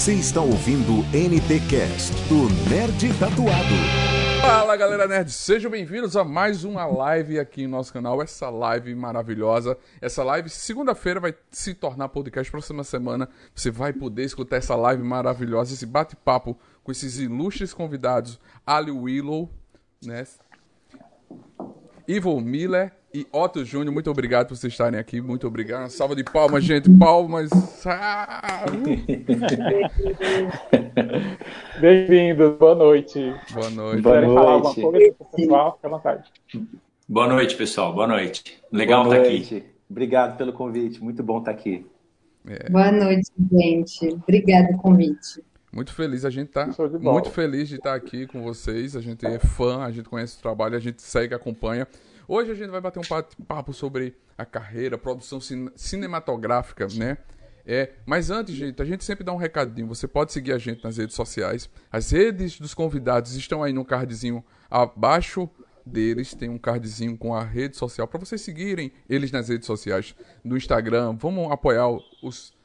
Você está ouvindo NT Cast do Nerd Tatuado. Fala galera nerd, sejam bem-vindos a mais uma live aqui no nosso canal. Essa live maravilhosa, essa live segunda-feira vai se tornar podcast. Próxima semana você vai poder escutar essa live maravilhosa, esse bate-papo com esses ilustres convidados, Ali Willow, né? Ivo Miller e Otto Júnior, muito obrigado por vocês estarem aqui. Muito obrigado. Uma salva de palmas, gente. Palmas. Ah! Bem-vindos, boa noite. Boa noite. Boa noite. falar alguma coisa pessoal? Fique à vontade. Boa noite, pessoal. Boa noite. Legal estar aqui. Obrigado pelo convite. Muito bom estar aqui. É. Boa noite, gente. Obrigado pelo convite. Muito feliz, a gente tá muito feliz de estar aqui com vocês. A gente é fã, a gente conhece o trabalho, a gente segue, acompanha. Hoje a gente vai bater um papo sobre a carreira, produção cinematográfica, né? É, mas antes, gente, a gente sempre dá um recadinho. Você pode seguir a gente nas redes sociais. As redes dos convidados estão aí no cardzinho abaixo deles. Tem um cardzinho com a rede social para vocês seguirem eles nas redes sociais, no Instagram. Vamos apoiar os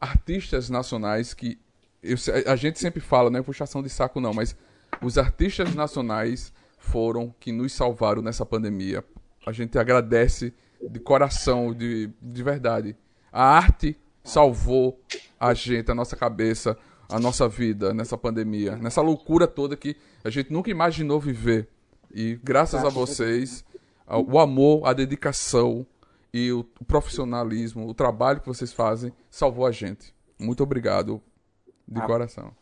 artistas nacionais que eu, a gente sempre fala, não é puxação de saco não, mas os artistas nacionais foram que nos salvaram nessa pandemia. A gente agradece de coração, de, de verdade. A arte salvou a gente, a nossa cabeça, a nossa vida nessa pandemia, nessa loucura toda que a gente nunca imaginou viver. E graças a vocês, o amor, a dedicação e o profissionalismo, o trabalho que vocês fazem salvou a gente. Muito obrigado de ah, coração.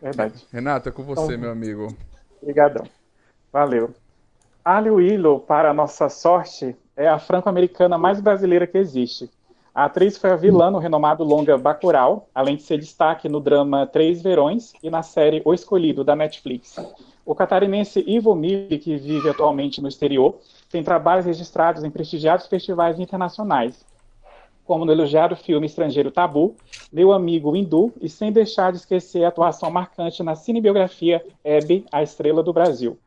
Verdade. Renato, é com você, então, meu amigo. Obrigadão. Valeu. Ali Willow, para nossa sorte, é a franco-americana mais brasileira que existe. A atriz foi a vilã no renomado longa Bacurau, além de ser destaque no drama Três Verões e na série O Escolhido, da Netflix. O catarinense Ivo Mille, que vive atualmente no exterior, tem trabalhos registrados em prestigiados festivais internacionais, como no elogiado filme estrangeiro Tabu, Meu Amigo Hindu, e sem deixar de esquecer a atuação marcante na cinebiografia Hebe, a Estrela do Brasil.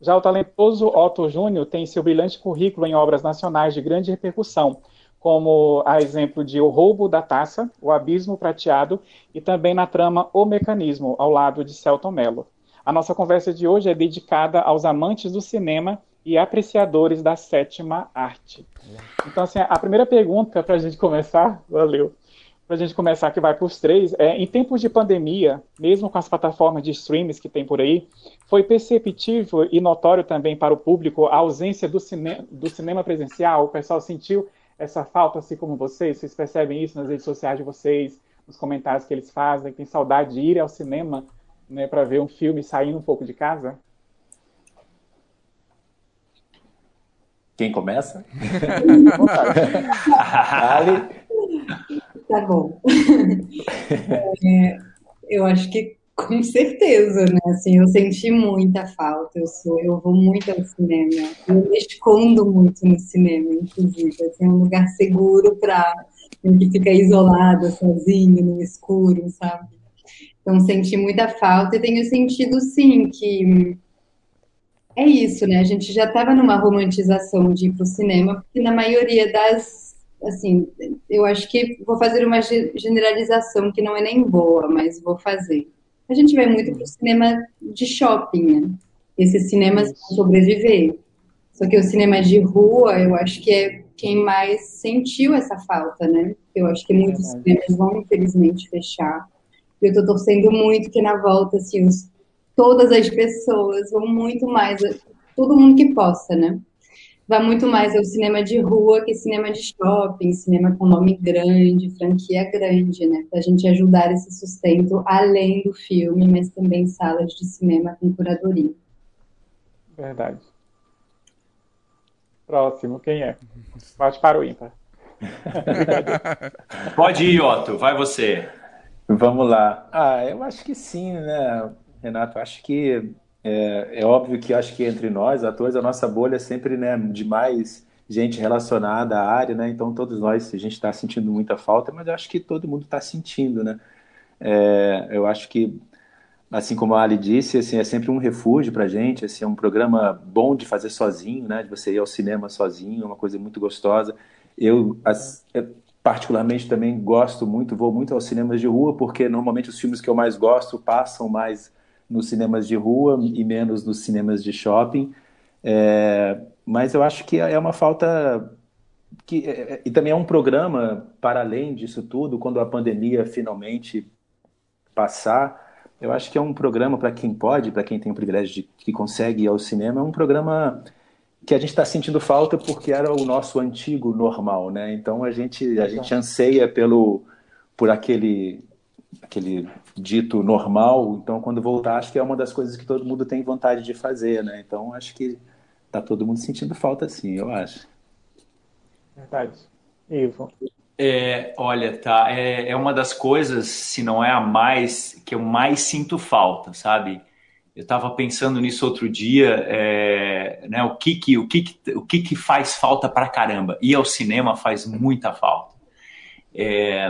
Já o talentoso Otto Júnior tem seu brilhante currículo em obras nacionais de grande repercussão, como a exemplo de O Roubo da Taça, O Abismo Prateado e também na trama O Mecanismo, ao lado de Celton Mello. A nossa conversa de hoje é dedicada aos amantes do cinema e apreciadores da sétima arte. Então, assim, a primeira pergunta para a gente começar, valeu, para a gente começar que vai para os três, é, em tempos de pandemia, mesmo com as plataformas de streams que tem por aí, foi perceptível e notório também para o público a ausência do, cine do cinema presencial? O pessoal sentiu essa falta, assim como vocês? Vocês percebem isso nas redes sociais de vocês, nos comentários que eles fazem? Tem saudade de ir ao cinema né, para ver um filme saindo um pouco de casa? Quem começa? Ali. Tá bom. É, eu acho que com certeza, né? Assim, eu senti muita falta. Eu sou, eu vou muito ao cinema. Eu me escondo muito no cinema, inclusive. Assim, é um lugar seguro para que fica isolada, sozinho, no escuro, sabe? Então senti muita falta e tenho sentido sim que é isso, né? A gente já estava numa romantização de ir para o cinema, porque na maioria das. Assim, eu acho que vou fazer uma generalização que não é nem boa, mas vou fazer. A gente vai muito para o cinema de shopping, né? Esses cinemas vão sobreviver. Só que o cinema de rua, eu acho que é quem mais sentiu essa falta, né? Eu acho que muitos cinemas vão, infelizmente, fechar. Eu estou torcendo muito que na volta, assim, os todas as pessoas, vão muito mais, todo mundo que possa, né? Vai muito mais ao cinema de rua que cinema de shopping, cinema com nome grande, franquia grande, né? Para a gente ajudar esse sustento além do filme, mas também salas de cinema com curadoria. Verdade. Próximo, quem é? Bate para o ímpar. Pode ir, Otto, vai você. Vamos lá. Ah, eu acho que sim, né? Renato, acho que é, é, óbvio que acho que entre nós, atores, a nossa bolha é sempre né, de mais gente relacionada à área, né? Então todos nós, a gente está sentindo muita falta, mas eu acho que todo mundo está sentindo, né? É, eu acho que, assim como a Ali disse, assim, é sempre um refúgio para a gente, assim, é um programa bom de fazer sozinho, né? De você ir ao cinema sozinho, é uma coisa muito gostosa. Eu, as, particularmente também gosto muito, vou muito aos cinemas de rua, porque normalmente os filmes que eu mais gosto passam mais nos cinemas de rua e menos nos cinemas de shopping. É, mas eu acho que é uma falta que é, é, e também é um programa para além disso tudo, quando a pandemia finalmente passar, eu acho que é um programa para quem pode, para quem tem o privilégio de que consegue ir ao cinema, é um programa que a gente está sentindo falta porque era o nosso antigo normal, né? Então a gente a gente anseia pelo por aquele aquele dito normal. Então quando voltar, acho que é uma das coisas que todo mundo tem vontade de fazer, né? Então acho que tá todo mundo sentindo falta, sim, eu acho. Verdade. Ivo. É, olha, tá. É, é uma das coisas, se não é a mais, que eu mais sinto falta, sabe? Eu estava pensando nisso outro dia, é, né, o que que, o que, que, o que, que faz falta para caramba? Ir ao cinema faz muita falta. É,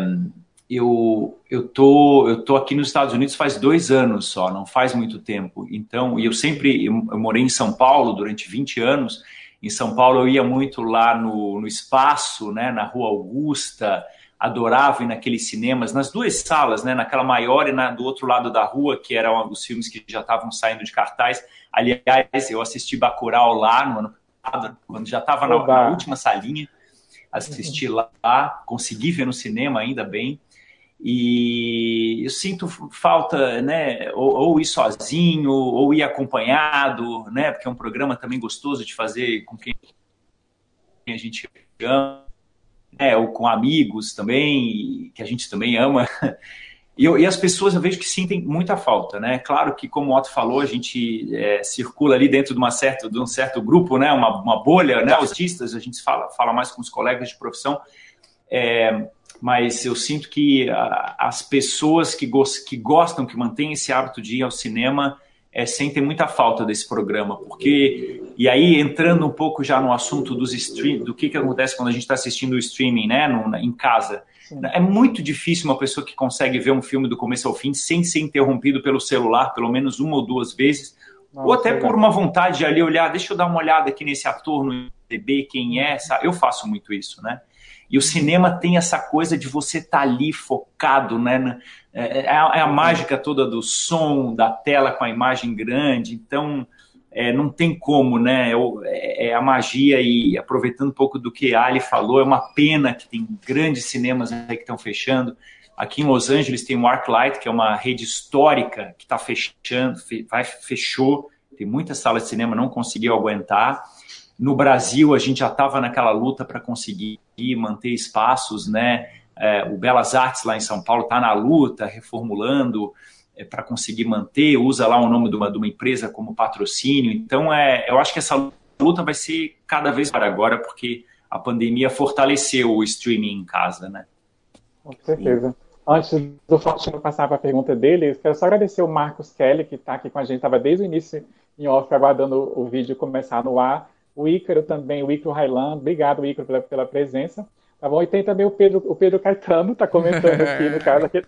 eu, eu, tô, eu tô aqui nos Estados Unidos faz dois anos só, não faz muito tempo. Então, e eu sempre, eu, eu morei em São Paulo durante 20 anos, em São Paulo eu ia muito lá no, no espaço, né, na Rua Augusta, adorava ir naqueles cinemas, nas duas salas, né, naquela maior e na, do outro lado da rua, que eram os filmes que já estavam saindo de cartaz. Aliás, eu assisti Bacurau lá no ano passado, quando já estava na, na, última salinha, assisti lá, consegui ver no cinema ainda bem. E eu sinto falta, né, ou, ou, ir sozinho, ou ir acompanhado, né, porque é um programa também gostoso de fazer com quem a gente ama, né, ou com amigos também, que a gente também ama. E, eu, e, as pessoas eu vejo que sentem muita falta, né? Claro que, como o Otto falou, a gente é, circula ali dentro de, uma certa, de um certo grupo, né? Uma, uma bolha, né? Autistas, a gente fala, fala mais com os colegas de profissão. É, mas eu sinto que a, as pessoas que, go que gostam, que mantêm esse hábito de ir ao cinema, é, sentem muita falta desse programa, porque e aí entrando um pouco já no assunto dos stream, do que, que acontece quando a gente está assistindo o streaming, né, no, em casa. Sim. É muito difícil uma pessoa que consegue ver um filme do começo ao fim sem ser interrompido pelo celular, pelo menos uma ou duas vezes, Nossa, ou até por uma vontade de ali olhar, deixa eu dar uma olhada aqui nesse ator no IMDb, quem é, sabe? eu faço muito isso, né? E o cinema tem essa coisa de você estar tá ali focado, né? É, é, a, é, a, mágica toda do som, da tela com a imagem grande. Então, é, não tem como, né? É, é, a magia e aproveitando um pouco do que a Ali falou, é uma pena que tem grandes cinemas aí que estão fechando. Aqui em Los Angeles tem o Arclight, que é uma rede histórica que está fechando, vai, fechou. Tem muitas salas de cinema, não conseguiu aguentar. No Brasil, a gente já estava naquela luta para conseguir manter espaços, né? É, o Belas Artes lá em São Paulo está na luta, reformulando é, para conseguir manter, usa lá o nome de uma, de uma empresa como patrocínio. Então, é, eu acho que essa luta vai ser cada vez para agora, porque a pandemia fortaleceu o streaming em casa, né? Com certeza. Antes do Faustino passar para a pergunta dele, quero só agradecer o Marcos Kelly, que está aqui com a gente, estava desde o início em off, aguardando o vídeo começar no ar o Ícaro também, o Ícaro Railan, obrigado, Ícaro, pela, pela presença. Tá bom? E tem também o Pedro, o Pedro Caetano, tá comentando aqui, no caso, aqui,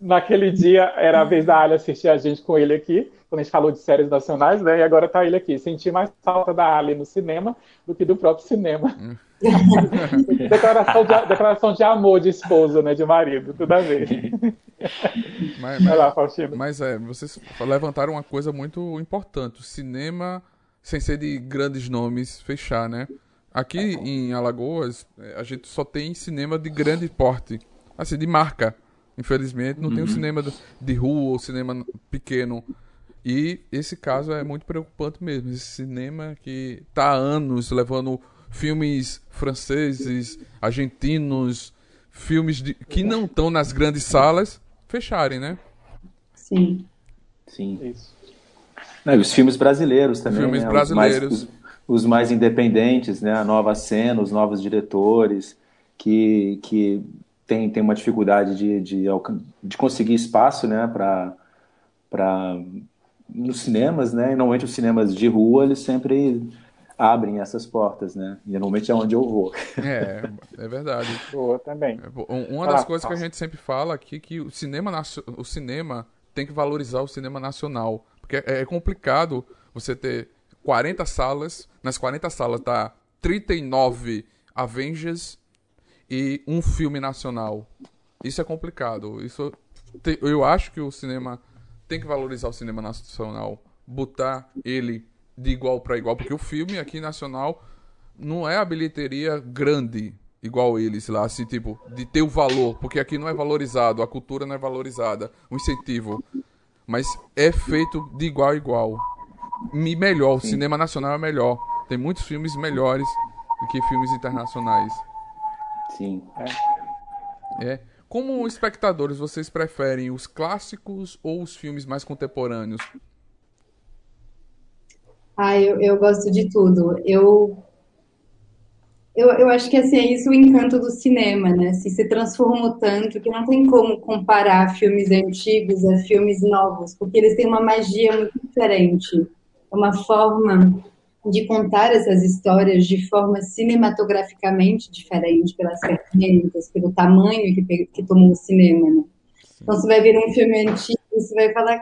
naquele dia era a vez da Ali assistir a gente com ele aqui, quando a gente falou de séries nacionais, né? E agora tá ele aqui. Senti mais falta da Ali no cinema do que do próprio cinema. Hum. declaração, de, declaração de amor de esposa, né? De marido, tudo a ver. Mas, Vai lá, Faustino. Mas é, vocês levantaram uma coisa muito importante. O cinema sem ser de grandes nomes, fechar, né? Aqui em Alagoas, é, a gente só tem cinema de grande porte, assim, de marca. Infelizmente, não uhum. tem um cinema de rua ou cinema pequeno. E esse caso é muito preocupante mesmo. Esse cinema que está há anos levando filmes franceses, argentinos, filmes de, que não estão nas grandes salas, fecharem, né? Sim. Sim. Isso. Não, e os filmes brasileiros também. Filmes né? brasileiros. Os mais, os, os mais, independentes, né? A nova cena, os novos diretores, que, que tem, tem uma dificuldade de, de, de conseguir espaço né? para nos cinemas, né? E normalmente os cinemas de rua, eles sempre abrem essas portas, né? E normalmente é onde eu vou. É, é verdade. Boa também. É, uma das ah, coisas que a gente sempre fala aqui que o cinema, o cinema tem que valorizar o cinema nacional. Porque é, é complicado você ter 40 salas, nas 40 salas tá 39 Avengers e um filme nacional. Isso é complicado. Isso eu acho que o cinema tem que valorizar o cinema nacional, botar ele de igual para igual, porque o filme aqui nacional não é a bilheteria grande igual eles lá, assim, tipo, de ter o valor, porque aqui não é valorizado, a cultura não é valorizada, o incentivo. Mas é feito de igual a igual. E melhor, o Sim. cinema nacional é melhor. Tem muitos filmes melhores do que filmes internacionais. Sim. É. é. Como espectadores, vocês preferem os clássicos ou os filmes mais contemporâneos? Ah, eu, eu gosto de tudo. Eu, eu, eu acho que assim, é isso o encanto do cinema, né? Assim, se transformou tanto que não tem como comparar filmes antigos a filmes novos, porque eles têm uma magia muito diferente. É uma forma de contar essas histórias de forma cinematograficamente diferente pelas ferramentas, pelo tamanho que, que tomou o cinema, né? Então você vai ver um filme antigo, você vai falar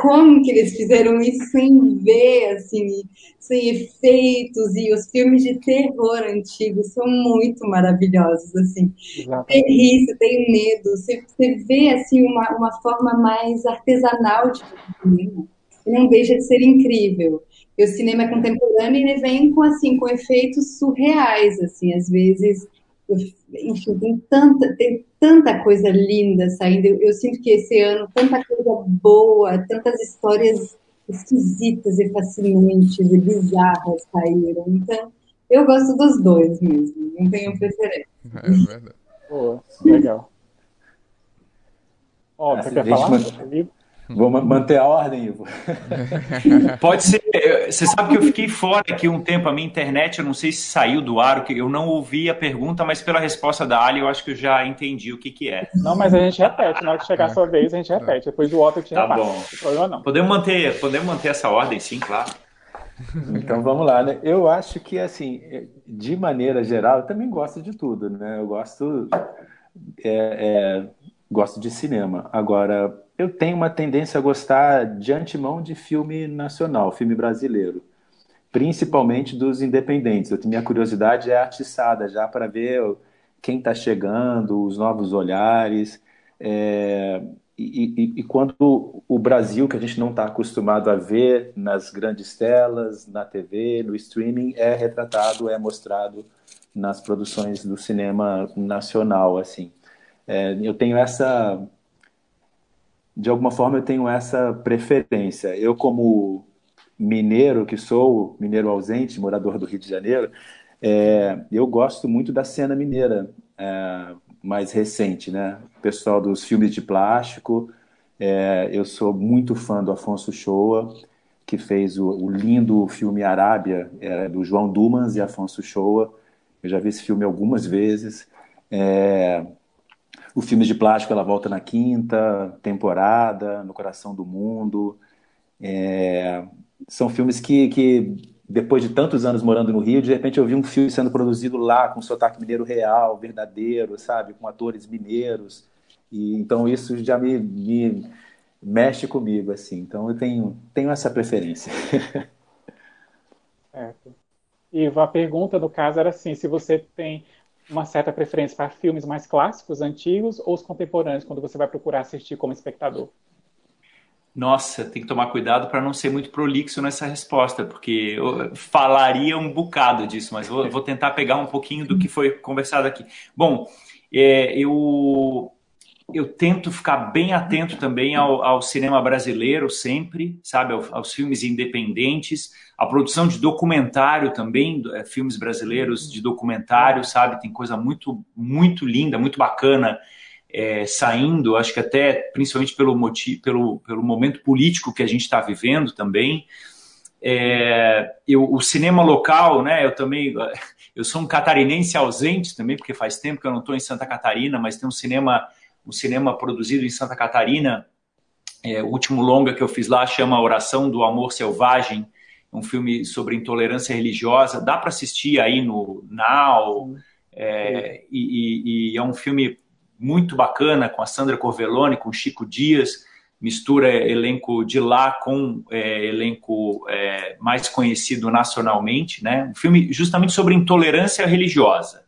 como que eles fizeram isso sem ver, assim, sem efeitos, e os filmes de terror antigos são muito maravilhosos, assim. Tem risco, tem medo, você, você vê, assim, uma, uma forma mais artesanal de cinema, não deixa de ser incrível. E o cinema contemporâneo ele vem com assim com efeitos surreais, assim, às vezes, enfim, tem tanta tem tanta coisa linda saindo. Eu, eu sinto que esse ano tanta coisa boa, tantas histórias esquisitas e fascinantes e bizarras saíram. Então, eu gosto dos dois mesmo, não tenho preferência. É verdade. Pô, legal. Ó, oh, quer falar? Mas... Vou manter a ordem, Ivo. Pode ser. Você sabe que eu fiquei fora aqui um tempo. A minha internet, eu não sei se saiu do ar, que eu não ouvi a pergunta, mas pela resposta da Ali, eu acho que eu já entendi o que, que é. Não, mas a gente repete. Na hora que chegar a sua vez, a gente repete. Depois do outro, a gente Tá reparte. bom. Não problema, não. Podemos manter, podemos manter essa ordem, sim, claro. Então vamos lá, né? Eu acho que, assim, de maneira geral, eu também gosto de tudo, né? Eu gosto. É, é, gosto de cinema. Agora, eu tenho uma tendência a gostar de antemão de filme nacional, filme brasileiro, principalmente dos independentes. Eu, minha curiosidade é atiçada já para ver quem está chegando, os novos olhares. É, e, e, e, quando o Brasil, que a gente não está acostumado a ver nas grandes telas, na TV, no streaming, é retratado, é mostrado nas produções do cinema nacional, assim. É, eu tenho essa de alguma forma eu tenho essa preferência. Eu, como mineiro que sou, mineiro ausente, morador do Rio de Janeiro, é, eu gosto muito da cena mineira é, mais recente, né? O pessoal dos filmes de plástico. É, eu sou muito fã do Afonso Shoa, que fez o, o lindo filme Arábia, é, do João Dumas e Afonso Shoa. Eu já vi esse filme algumas vezes. É, o filme de plástico ela volta na quinta temporada, No Coração do Mundo. É, são filmes que, que, depois de tantos anos morando no Rio, de repente eu vi um filme sendo produzido lá com sotaque mineiro real, verdadeiro, sabe, com atores mineiros. E então isso já me, me mexe comigo assim. Então eu tenho tenho essa preferência. Certo. E a pergunta no caso era assim, se você tem uma certa preferência para filmes mais clássicos, antigos ou os contemporâneos, quando você vai procurar assistir como espectador? Nossa, tem que tomar cuidado para não ser muito prolixo nessa resposta, porque eu falaria um bocado disso, mas vou, vou tentar pegar um pouquinho do que foi conversado aqui. Bom, é, eu, eu tento ficar bem atento também ao, ao cinema brasileiro sempre, sabe, aos, aos filmes independentes a produção de documentário também, é, filmes brasileiros de documentário, sabe? Tem coisa muito, muito linda, muito bacana é, saindo, acho que até principalmente pelo, motivo, pelo, pelo momento político que a gente está vivendo também. É, eu, o cinema local, né? Eu também, eu sou um catarinense ausente também, porque faz tempo que eu não estou em Santa Catarina, mas tem um cinema, um cinema produzido em Santa Catarina. É, o último longa que eu fiz lá chama Oração do Amor Selvagem, um filme sobre intolerância religiosa, dá para assistir aí no Now, é, e, e, e, é um filme muito bacana com a Sandra Corvelone, com Chico Dias, mistura elenco de lá com é, elenco é, mais conhecido nacionalmente, né? Um filme justamente sobre intolerância religiosa,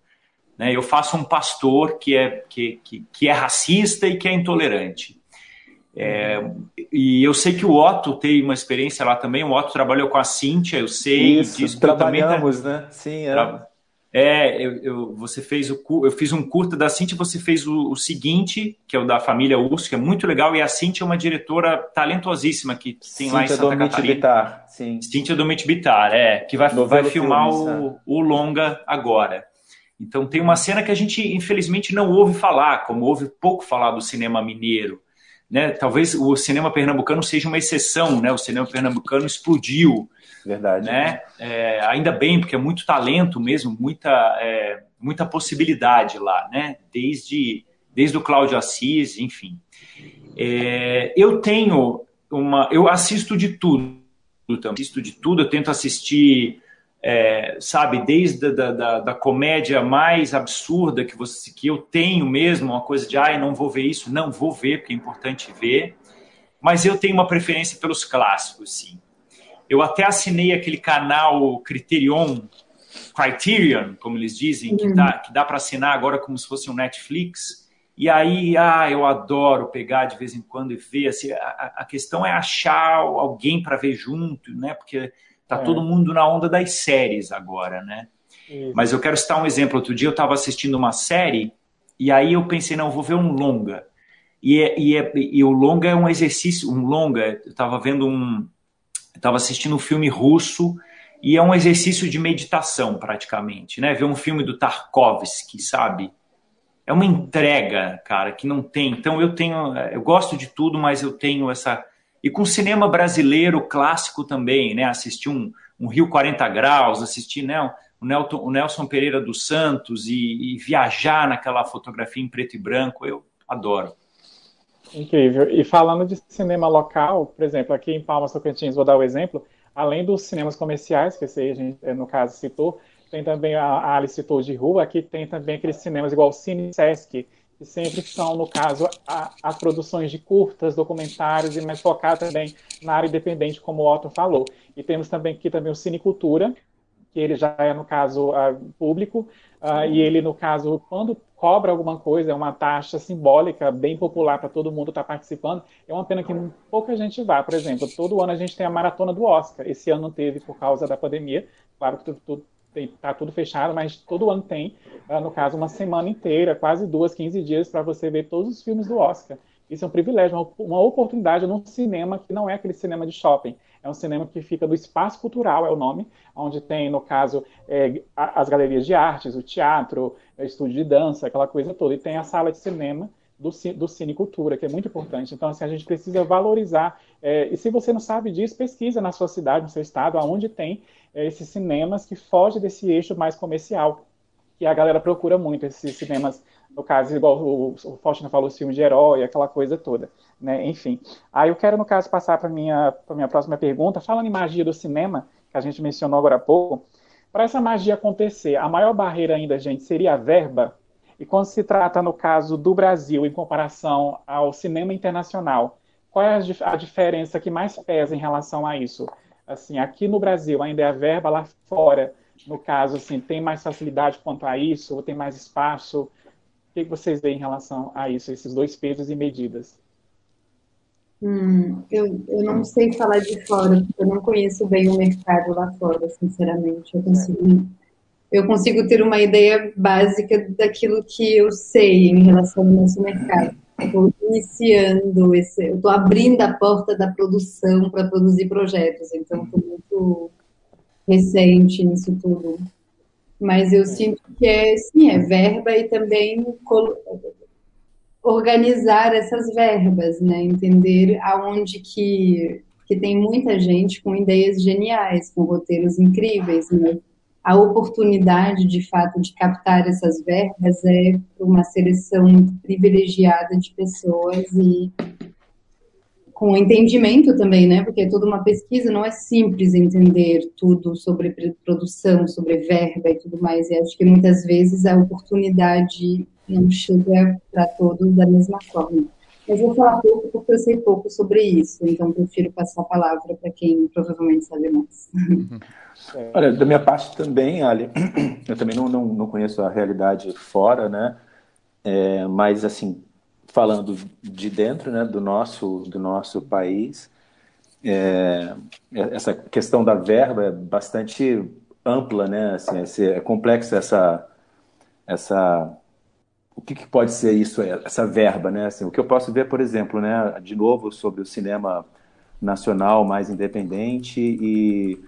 Né? Eu faço um pastor que é, que, que, que é racista e que é intolerante. É, e eu sei que o Otto tem uma experiência lá também. O Otto trabalhou com a Cíntia, eu sei Isso, disso. Trabalhamos, também, né? Sim, é. É, eu, eu, você fez o eu fiz um curta da Cintia, você fez o, o, seguinte, que é o da família Urso, que é muito legal, e a Cintia é uma diretora talentosíssima que tem Cíntia lá em Santa Domit Catarina. Bitar, sim. Cintia Domit Bitar, é, que vai, vai filmar o, o longa agora. Então tem uma cena que a gente infelizmente não ouve falar, como ouve pouco falar do cinema mineiro. Né? Talvez o cinema pernambucano seja uma exceção, né? O cinema pernambucano explodiu Verdade. Né? É, ainda bem, porque é muito talento mesmo, muita, é, muita possibilidade lá, né? Desde, desde o Cláudio Assis, enfim. É, eu tenho uma. Eu assisto de tudo, assisto de tudo, eu tento assistir. É, sabe, desde a da, da, da, comédia mais absurda que, você, que eu tenho mesmo, uma coisa de, ah, não vou ver isso, não vou ver, porque é importante ver, mas eu tenho uma preferência pelos clássicos, sim. Eu até assinei aquele canal Criterion, Criterion, como eles dizem, que, dá, que dá para assinar agora como se fosse um Netflix. E aí, ah, eu adoro pegar de vez em quando e ver. Assim, a, a questão é achar alguém para ver junto, né? Porque tá é. todo mundo na onda das séries agora, né? Isso. Mas eu quero citar um exemplo. Outro dia eu estava assistindo uma série e aí eu pensei, não, eu vou ver um longa. E, é, e, é, e o longa é um exercício, um longa. Eu estava vendo um, estava assistindo um filme russo e é um exercício de meditação praticamente, né? Ver um filme do Tarkovsky, sabe? É uma entrega, cara, que não tem. Então eu tenho, eu gosto de tudo, mas eu tenho essa e com cinema brasileiro clássico também, né? Assistir um, um Rio 40 Graus, assistir né, o, Nelton, o Nelson Pereira dos Santos e, e viajar naquela fotografia em preto e branco, eu adoro. Incrível. E falando de cinema local, por exemplo, aqui em Palmas Tocantins, vou dar o um exemplo, além dos cinemas comerciais, que esse a gente, eh, no caso, citou, tem também, a Alice citou de rua, aqui tem também aqueles cinemas igual o Cine Sesc, que sempre são, no caso, a, as produções de curtas, documentários, e mais focar também na área independente, como o Otto falou. E temos também aqui também o Cinecultura, que ele já é, no caso, público, uh, e ele, no caso, quando cobra alguma coisa, é uma taxa simbólica, bem popular para todo mundo estar tá participando, é uma pena que pouca gente vá. Por exemplo, todo ano a gente tem a maratona do Oscar, esse ano não teve por causa da pandemia, claro que tudo, está tudo fechado, mas todo ano tem, uh, no caso, uma semana inteira, quase duas, 15 dias, para você ver todos os filmes do Oscar. Isso é um privilégio, uma, oportunidade num cinema que não é aquele cinema de shopping. É um cinema que fica do Espaço Cultural, é o nome, onde tem, no caso, é, as galerias de artes, o teatro, o estúdio de dança, aquela coisa toda. E tem a sala de cinema do, do Cine Cultura, que é muito importante. Então, assim, a gente precisa valorizar. É, e se você não sabe disso, pesquisa na sua cidade, no seu estado, aonde tem é, esses cinemas que fogem desse eixo mais comercial. Que a galera procura muito, esses cinemas no caso, igual o, o Faustino falou, filme de herói, aquela coisa toda, né? Enfim. Aí eu quero, no caso, passar para a minha, minha próxima pergunta, falando em magia do cinema, que a gente mencionou agora há pouco, para essa magia acontecer, a maior barreira ainda, gente, seria a verba? E quando se trata, no caso do Brasil, em comparação ao cinema internacional, qual é a, a diferença que mais pesa em relação a isso? Assim, aqui no Brasil ainda é a verba, lá fora, no caso, assim, tem mais facilidade quanto a isso, ou tem mais espaço? O que vocês veem em relação a isso, esses dois pesos e medidas? Hum, eu, eu não sei falar de fora, porque eu não conheço bem o mercado lá fora, sinceramente. Eu consigo, eu consigo ter uma ideia básica daquilo que eu sei em relação ao nosso mercado. Estou iniciando esse, eu estou abrindo a porta da produção para produzir projetos, então estou muito recente nisso tudo. Mas eu sinto que é, sim, é verba e também organizar essas verbas, né? Entender aonde que, que tem muita gente com ideias geniais, com roteiros incríveis, né? A oportunidade, de fato, de captar essas verbas é uma seleção privilegiada de pessoas e com entendimento também, né? Porque toda uma pesquisa não é simples entender tudo sobre produção, sobre verba e tudo mais. E acho que muitas vezes a oportunidade não chega para todos da mesma forma. Mas vou falar pouco porque eu sei pouco sobre isso, então prefiro passar a palavra para quem provavelmente sabe mais. Olha, da minha parte também, Ali, eu também não, não, não conheço a realidade fora, né? É, mas, assim, falando de dentro, né, do nosso, do nosso país, é, essa questão da verba é bastante ampla, né? Assim, é, é complexa essa, essa o que, que, pode ser isso, essa verba, né? Assim, o que eu posso ver, por exemplo, né, de novo sobre o cinema nacional mais independente e,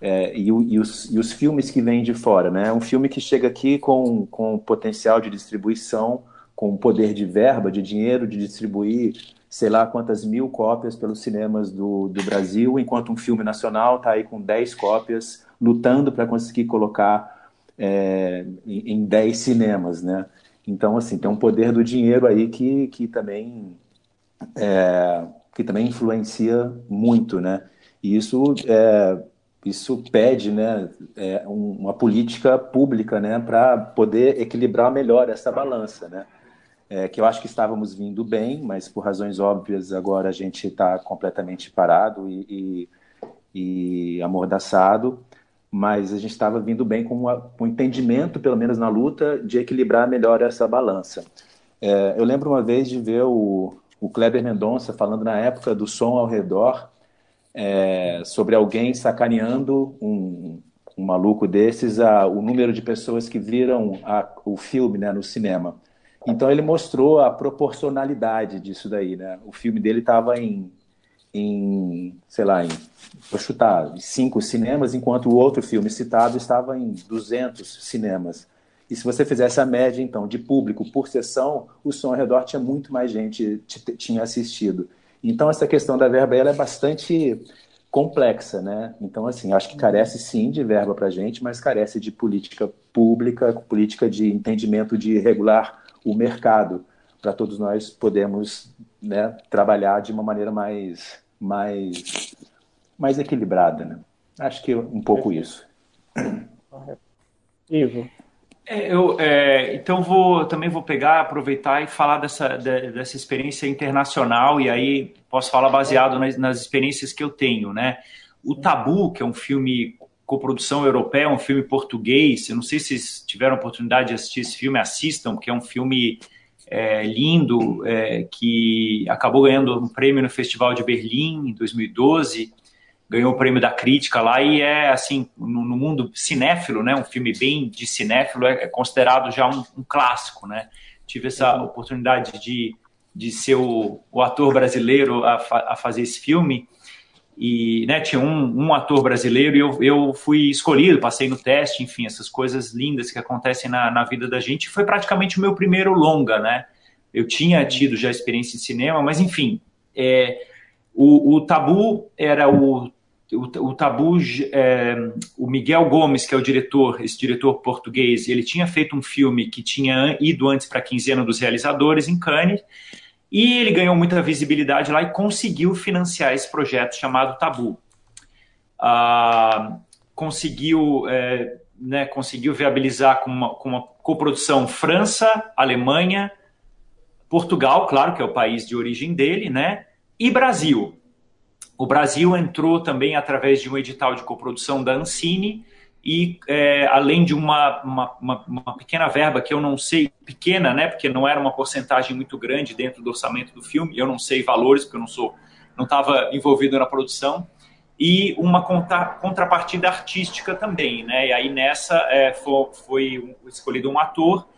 é, e, e, os, e, os, filmes que vêm de fora, né? Um filme que chega aqui com, com potencial de distribuição, com poder de verba, de dinheiro, de distribuir sei lá quantas mil cópias pelos cinemas do, do Brasil, enquanto um filme nacional está aí com 10 cópias, lutando para conseguir colocar é, em, em 10 cinemas, né? Então, assim, tem um poder do dinheiro aí que, que também é, que também influencia muito, né? E isso é, isso pede, né, é, uma política pública, né, para poder equilibrar melhor essa balança, né? É, que eu acho que estávamos vindo bem, mas por razões óbvias agora a gente está completamente parado e, e, e amordaçado mas a gente estava vindo bem com, com um entendimento, pelo menos na luta, de equilibrar melhor essa balança. É, eu lembro uma vez de ver o, o Kleber Mendonça falando na época do som ao redor é, sobre alguém sacaneando um, um maluco desses, a, o número de pessoas que viram a, o filme né, no cinema. Então ele mostrou a proporcionalidade disso daí, né? O filme dele estava em em, sei lá, em, vou chutar, cinco cinemas, enquanto o outro filme citado estava em 200 cinemas. E se você fizesse a média, então, de público por sessão, o som ao redor tinha muito mais gente tinha assistido. Então, essa questão da verba ela é bastante complexa, né? Então, assim, acho que carece sim de verba para a gente, mas carece de política pública, política de entendimento de regular o mercado, para todos nós podermos né, trabalhar de uma maneira mais, mais, mais equilibrada. Né? Acho que um pouco isso. Ivo. É, eu, é, então vou também vou pegar, aproveitar e falar dessa, dessa experiência internacional e aí posso falar baseado nas, nas experiências que eu tenho, né? O Tabu, que é um filme coprodução europeia, um filme português. Eu não sei se vocês tiveram oportunidade de assistir esse filme, assistam, porque é um filme é, lindo, é, que acabou ganhando um prêmio no Festival de Berlim em 2012, ganhou o prêmio da crítica lá e é, assim, no, no mundo cinéfilo, né, um filme bem de cinéfilo, é, é considerado já um, um, clássico, né? Tive essa uhum. oportunidade de, de ser o, o ator brasileiro a, fa a fazer esse filme e né, tinha um, um, ator brasileiro e eu, eu fui escolhido, passei no teste, enfim, essas coisas lindas que acontecem na, na vida da gente. Foi praticamente o meu primeiro longa, né? Eu tinha tido já experiência em cinema, mas enfim, é, o, o, Tabu era o, o, o Tabu, é, o Miguel Gomes, que é o diretor, esse diretor português, ele tinha feito um filme que tinha ido antes para a quinzena dos realizadores em Cannes, e ele ganhou muita visibilidade lá e conseguiu financiar esse projeto chamado Tabu. Ah, conseguiu, é, né, conseguiu viabilizar com uma, com uma coprodução França, Alemanha, Portugal, claro, que é o país de origem dele, né, e Brasil. O Brasil entrou também através de um edital de coprodução da Ancine, e é, além de uma, uma, uma, uma, pequena verba que eu não sei, pequena, né, porque não era uma porcentagem muito grande dentro do orçamento do filme, eu não sei valores, porque eu não sou, não estava envolvido na produção, e uma contra, contrapartida artística também, né, e aí nessa é, foi, foi, escolhido um ator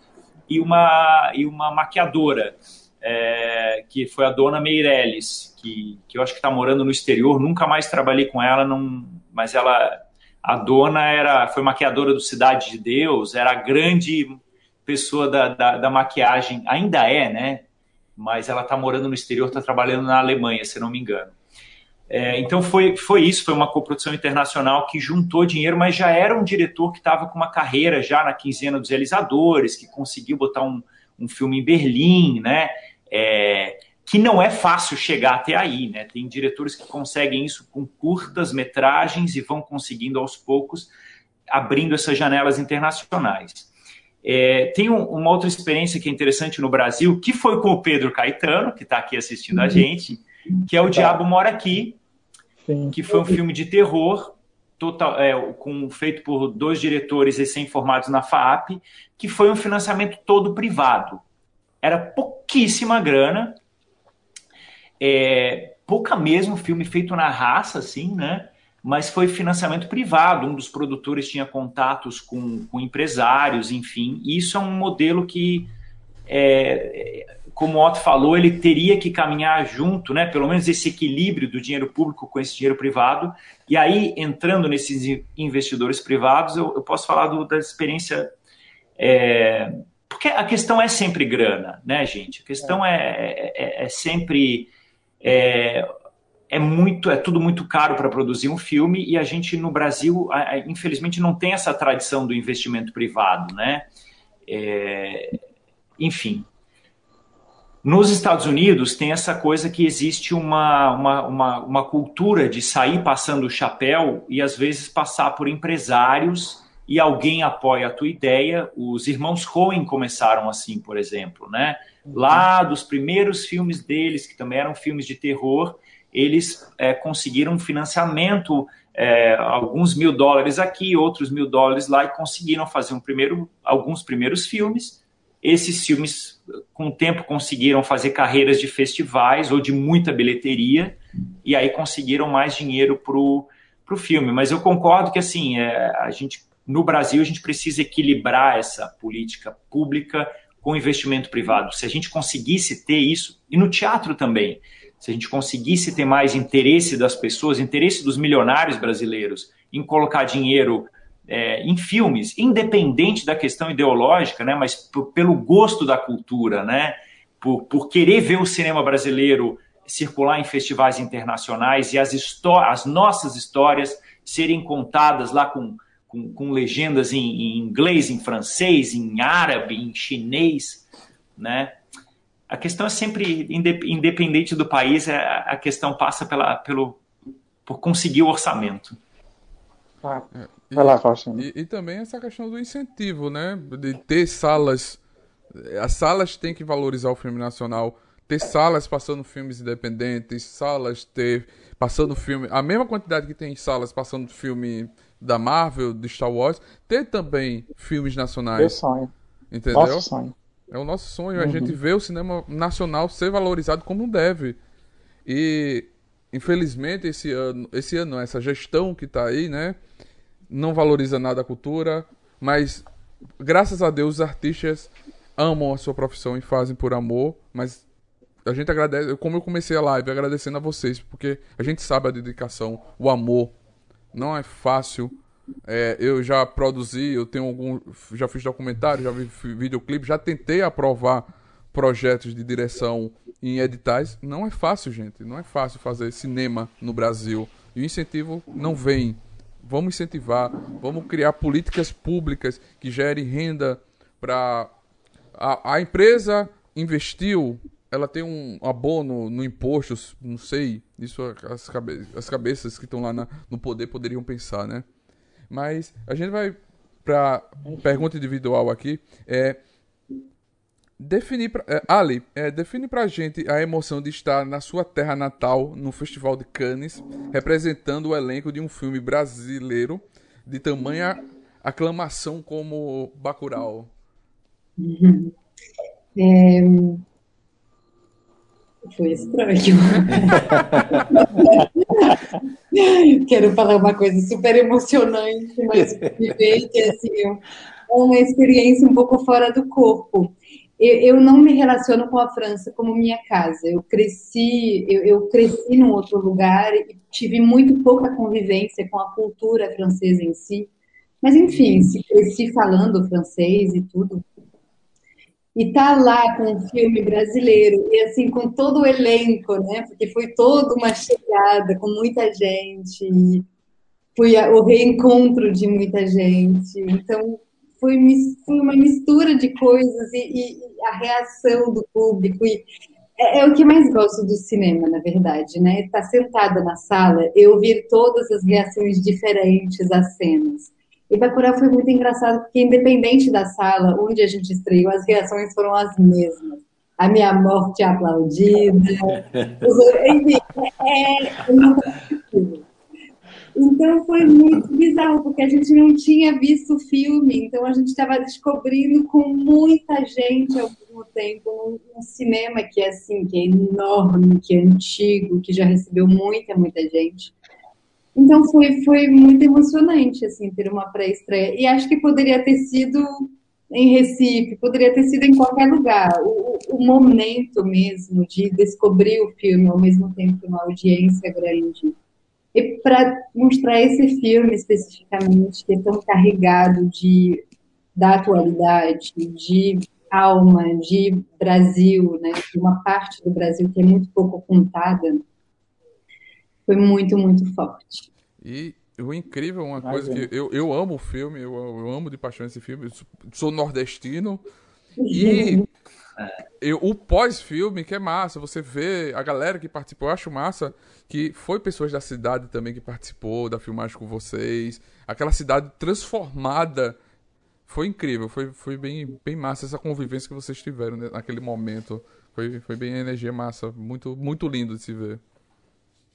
e uma, e uma maquiadora, é, que foi a dona Meirelles, que, que eu acho que está morando no exterior, nunca mais trabalhei com ela, não, mas ela a dona era, foi maquiadora do Cidade de Deus, era a grande pessoa da, da, da maquiagem, ainda é, né? Mas ela está morando no exterior, está trabalhando na Alemanha, se não me engano. É, então foi, foi isso, foi uma coprodução internacional que juntou dinheiro, mas já era um diretor que estava com uma carreira já na quinzena dos realizadores, que conseguiu botar um, um filme em Berlim, né? É, que não é fácil chegar até aí, né? Tem diretores que conseguem isso com curtas metragens e vão conseguindo aos poucos abrindo essas janelas internacionais. É, tem um, uma outra experiência que é interessante no Brasil, que foi com o Pedro Caetano, que está aqui assistindo a uhum. gente, que é o Diabo Mora Aqui, Sim. que foi um filme de terror total, é, com, feito por dois diretores recém-formados na FAAP, que foi um financiamento todo privado. Era pouquíssima grana, é, pouca mesmo, filme feito na raça, assim, né? mas foi financiamento privado. Um dos produtores tinha contatos com, com empresários, enfim. Isso é um modelo que, é, como o Otto falou, ele teria que caminhar junto, né? Pelo menos esse equilíbrio do dinheiro público com esse dinheiro privado. E aí, entrando nesses investidores privados, eu, eu posso falar do, da experiência. É, a questão é sempre grana, né, gente? A questão é, é, é, é sempre é, é muito, é tudo muito caro para produzir um filme e a gente no Brasil, infelizmente, não tem essa tradição do investimento privado, né? É, enfim, nos Estados Unidos tem essa coisa que existe uma, uma, uma, uma, cultura de sair passando o chapéu e às vezes passar por empresários e alguém apoia a tua ideia. Os irmãos Coen começaram assim, por exemplo, né? Lá dos primeiros filmes deles, que também eram filmes de terror, eles é, conseguiram financiamento, é, alguns mil dólares aqui, outros mil dólares lá, e conseguiram fazer um primeiro, alguns primeiros filmes. Esses filmes, com o tempo, conseguiram fazer carreiras de festivais ou de muita bilheteria, e aí conseguiram mais dinheiro para o filme. Mas eu concordo que, assim, é, a gente, no Brasil, a gente precisa equilibrar essa política pública com investimento privado. Se a gente conseguisse ter isso, e no teatro também, se a gente conseguisse ter mais interesse das pessoas, interesse dos milionários brasileiros em colocar dinheiro é, em filmes, independente da questão ideológica, né, mas pelo gosto da cultura, né, por, por querer ver o cinema brasileiro circular em festivais internacionais e as, as nossas histórias serem contadas lá com, com, com legendas em, em, inglês, em francês, em árabe, em chinês, né? a questão é sempre, independente do país, é, a questão passa pela, pelo, por conseguir o orçamento. Ah, e, vai lá, e, e, também essa questão do incentivo, né? De ter salas. As salas têm que valorizar o filme nacional. Ter salas passando filmes independentes, salas ter passando filme. A mesma quantidade que tem salas passando filme da Marvel, de Star Wars, ter também filmes nacionais. Meu sonho. Entendeu? Nosso sonho. É o nosso sonho, uhum. a gente vê o cinema nacional ser valorizado como deve. E infelizmente esse ano, esse ano essa gestão que está aí, né, não valoriza nada a cultura, mas graças a Deus os artistas amam a sua profissão e fazem por amor, mas a gente agradece, como eu comecei a live, agradecendo a vocês, porque a gente sabe a dedicação, o amor. Não é fácil é, eu já produzi, eu tenho algum. Já fiz documentário, já vi videoclipe, já tentei aprovar projetos de direção em editais. Não é fácil, gente. Não é fácil fazer cinema no Brasil. E o incentivo não vem. Vamos incentivar, vamos criar políticas públicas que gerem renda para. A, a empresa investiu, ela tem um abono no imposto, não sei, isso as, cabe as cabeças que estão lá na, no poder poderiam pensar, né? Mas a gente vai para pergunta individual aqui. É, definir pra, é, Ali, é, define pra gente a emoção de estar na sua terra natal, no Festival de Cannes, representando o elenco de um filme brasileiro de tamanha aclamação como Bacurau. É, foi estranho. Quero falar uma coisa super emocionante, mas vivente, assim, é uma experiência um pouco fora do corpo. Eu, eu, não me relaciono com a França como minha casa. Eu cresci, eu, eu cresci num outro lugar e tive muito pouca convivência com a cultura francesa em si. Mas enfim, se cresci falando francês e tudo, e tá lá com um filme brasileiro e assim com todo o elenco, né? Porque foi toda uma chegada com muita gente, foi o reencontro de muita gente. Então foi, uma mistura de coisas e, e, a reação do público e é, é, o que mais gosto do cinema, na verdade, né? Estar tá sentada na sala, eu ouvir todas as reações diferentes às cenas. E Bacurau foi muito engraçado, porque independente da sala onde a gente estreou, as reações foram as mesmas. A minha morte aplaudida. Enfim, é, é então foi muito bizarro, porque a gente não tinha visto o filme, então a gente estava descobrindo com muita gente ao mesmo tempo, num, cinema que é assim, que é enorme, que é antigo, que já recebeu muita, muita gente. Então foi, foi muito emocionante, assim, ter uma pré-estreia. E acho que poderia ter sido em Recife, poderia ter sido em qualquer lugar. O, o momento mesmo de descobrir o filme ao mesmo tempo uma audiência grande. E para mostrar esse filme especificamente, que é tão carregado de, da atualidade, de alma, de Brasil, né, de uma parte do Brasil que é muito pouco contada, foi muito, muito forte. E o incrível, uma coisa que eu, eu amo o filme, eu, eu amo de paixão esse filme, eu sou nordestino. E eu, o pós-filme que é massa, você vê a galera que participou, eu acho massa que foi pessoas da cidade também que participou da filmagem com vocês, aquela cidade transformada, foi incrível, foi, foi bem, bem massa essa convivência que vocês tiveram naquele momento, foi, foi bem energia massa, muito, muito lindo de se ver.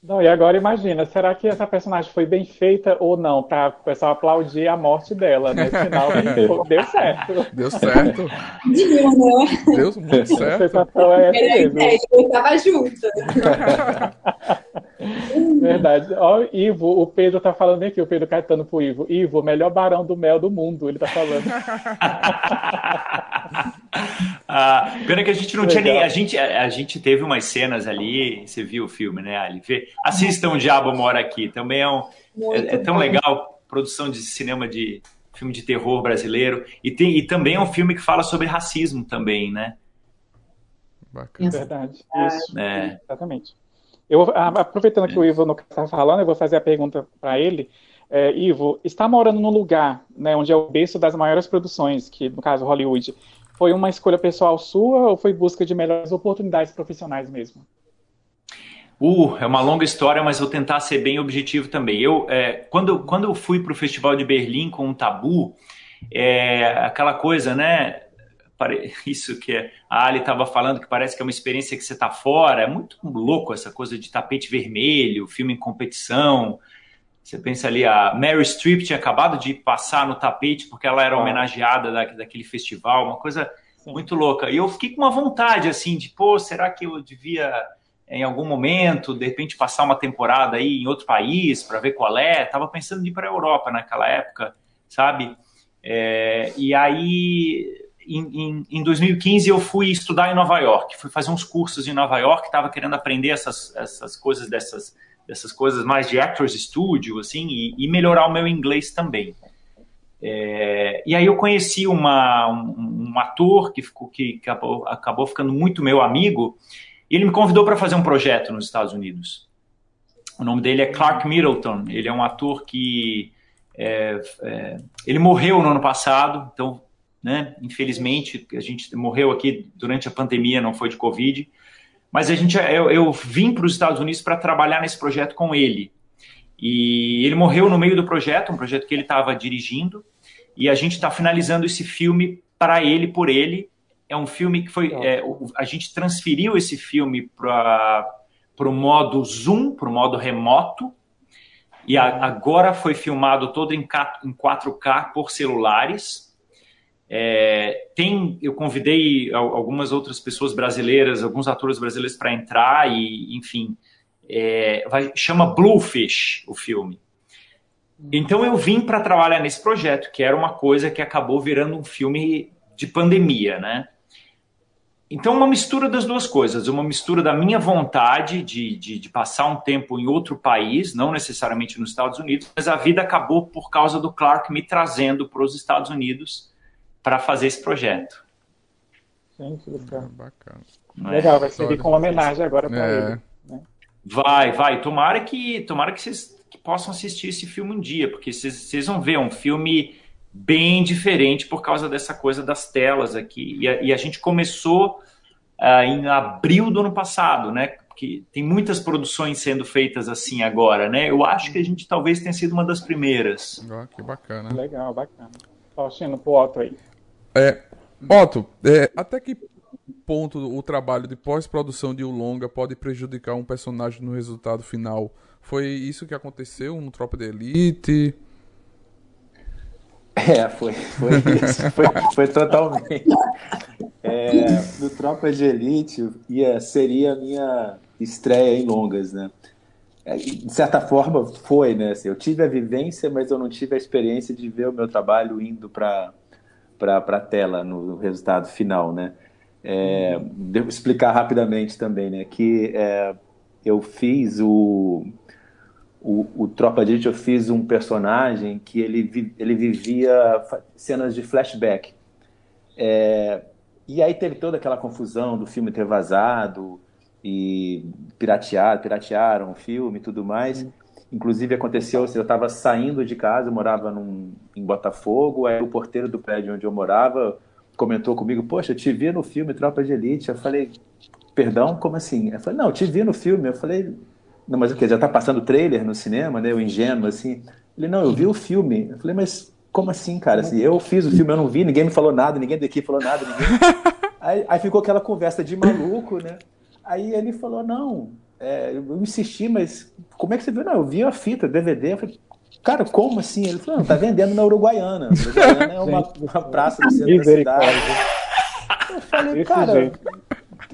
Não, e agora imagina, será que essa personagem foi bem feita ou não? Pra o pessoal aplaudir a morte dela, né? Final deu certo. Deu certo. Deu, né? Deu muito certo. A sensação é essa mesmo. Eu tava junto. Verdade. Ó, Ivo, o Pedro tá falando aqui, o Pedro Caetano pro Ivo. Ivo, melhor barão do mel do mundo, ele tá falando. ah, pena que a gente não Legal. tinha nem. A gente, a, a, gente teve umas cenas ali, você viu o filme, né, Ali? Vê, assistam O Diabo Mora Aqui, também é, um, é, é tão legal, produção de cinema de filme de terror brasileiro, e, tem, e também é um filme que fala sobre racismo também, né? Bacana. Verdade, isso. É. Exatamente. Eu, aproveitando que o Ivo não está falando, eu vou fazer a pergunta para ele. É, Ivo, está morando num lugar né, onde é o berço das maiores produções, que no caso Hollywood, foi uma escolha pessoal sua ou foi busca de melhores oportunidades profissionais mesmo? Uh, é uma longa história, mas vou tentar ser bem objetivo também. Eu, é, quando, quando eu fui para o Festival de Berlim com o Tabu, é, aquela coisa, né? Isso que a Ali estava falando, que parece que é uma experiência que você está fora. É muito louco essa coisa de tapete vermelho, filme em competição. Você pensa ali, a Mary Streep tinha acabado de passar no tapete porque ela era homenageada da, daquele festival, uma coisa Sim. muito louca. E eu fiquei com uma vontade, assim, de, pô, será que eu devia em algum momento, de repente, passar uma temporada aí em outro país para ver qual é. Tava pensando em ir para a Europa naquela época, sabe? É, e aí, em, em, em, 2015, eu fui estudar em Nova York. Fui fazer uns cursos em Nova York. Estava querendo aprender essas, essas coisas dessas dessas coisas mais de actors studio, assim, e, e melhorar o meu inglês também. É, e aí eu conheci uma, um, um ator que, ficou, que acabou, acabou ficando muito meu amigo, e ele me convidou para fazer um projeto nos Estados Unidos. O nome dele é Clark Middleton. Ele é um ator que é, é, ele morreu no ano passado, então, né, infelizmente, a gente morreu aqui durante a pandemia, não foi de Covid. Mas a gente, eu, eu vim para os Estados Unidos para trabalhar nesse projeto com ele. E ele morreu no meio do projeto, um projeto que ele estava dirigindo. E a gente está finalizando esse filme para ele, por ele é um filme que foi. É, a gente transferiu esse filme para o modo Zoom, para o modo remoto, e a, agora foi filmado todo em, em 4K por celulares. É, tem, eu convidei algumas outras pessoas brasileiras, alguns atores brasileiros para entrar e, enfim, é, vai, chama Bluefish o filme. Então eu vim para trabalhar nesse projeto, que era uma coisa que acabou virando um filme de pandemia, né? Então, uma mistura das duas coisas, uma mistura da minha vontade de, de, de, passar um tempo em outro país, não necessariamente nos Estados Unidos, mas a vida acabou por causa do Clark me trazendo para os Estados Unidos para fazer esse projeto. Gente, legal. bacana. É? Legal, vai servir como homenagem agora para é. ele. Né? Vai, vai. Tomara que, tomara que vocês que possam assistir esse filme um dia, porque vocês vão ver é um filme bem diferente por causa dessa coisa das telas aqui. E a, e a gente começou uh, em abril do ano passado, né? que tem muitas produções sendo feitas assim agora, né? Eu acho que a gente talvez tenha sido uma das primeiras. Ah, que bacana. Legal, bacana. Faustino, pro Otto aí. É, Otto, é, até que ponto o trabalho de pós-produção de um longa pode prejudicar um personagem no resultado final? Foi isso que aconteceu no Tropa de Elite? É, foi, foi isso, foi, foi totalmente. É, no Tropa de Elite ia, seria a minha estreia em longas, né? É, de certa forma foi, né? Assim, eu tive a vivência, mas eu não tive a experiência de ver o meu trabalho indo para para a tela no resultado final, né? É, devo explicar rapidamente também, né? Que é, eu fiz o, o, o Tropa de Elite, eu fiz um personagem que ele, ele vivia cenas de flashback. É, e aí teve toda aquela confusão do filme ter vazado e piratear, piratearam o filme e tudo mais. Uhum. Inclusive aconteceu, eu estava saindo de casa, eu morava num, em Botafogo, aí o porteiro do prédio onde eu morava comentou comigo, poxa, eu te vi no filme Tropa de Elite. Eu falei, perdão, como assim? Eu falei, não, eu te vi no filme. Eu falei, não, mas o que? Já está passando trailer no cinema, né? O ingênuo, assim. Ele, não, eu vi o filme. Eu falei, mas como assim, cara? Assim, eu fiz o filme, eu não vi, ninguém me falou nada, ninguém daqui falou nada, ninguém... aí, aí, ficou aquela conversa de maluco, né? Aí ele falou, não, é, eu insisti, mas como é que você viu? Não, eu vi a fita, DVD, eu falei, cara, como assim? Ele falou, não, tá vendendo na Uruguaiana. Uruguaiana é uma, uma praça do centro da cidade. Eu falei, cara,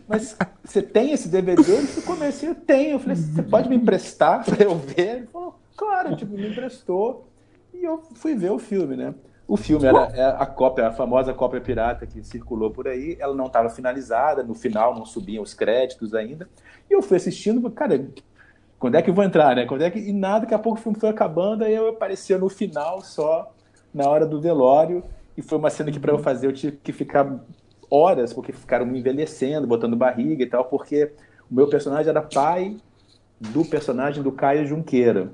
mas você tem esse DVD? Ele falou, assim, eu tenho. Eu falei, você pode me emprestar para eu ver? Ele falou, claro, tipo, me emprestou e eu fui ver o filme, né? O filme era é a cópia, a famosa cópia pirata que circulou por aí, ela não estava finalizada, no final não subiam os créditos ainda. E eu fui assistindo, cara, quando é que eu vou entrar, né? Quando é que... E nada, daqui a pouco o filme foi acabando, aí eu aparecia no final só, na hora do velório, e foi uma cena que para eu fazer eu tive que ficar horas, porque ficaram me envelhecendo, botando barriga e tal, porque o meu personagem era pai do personagem do Caio Junqueira.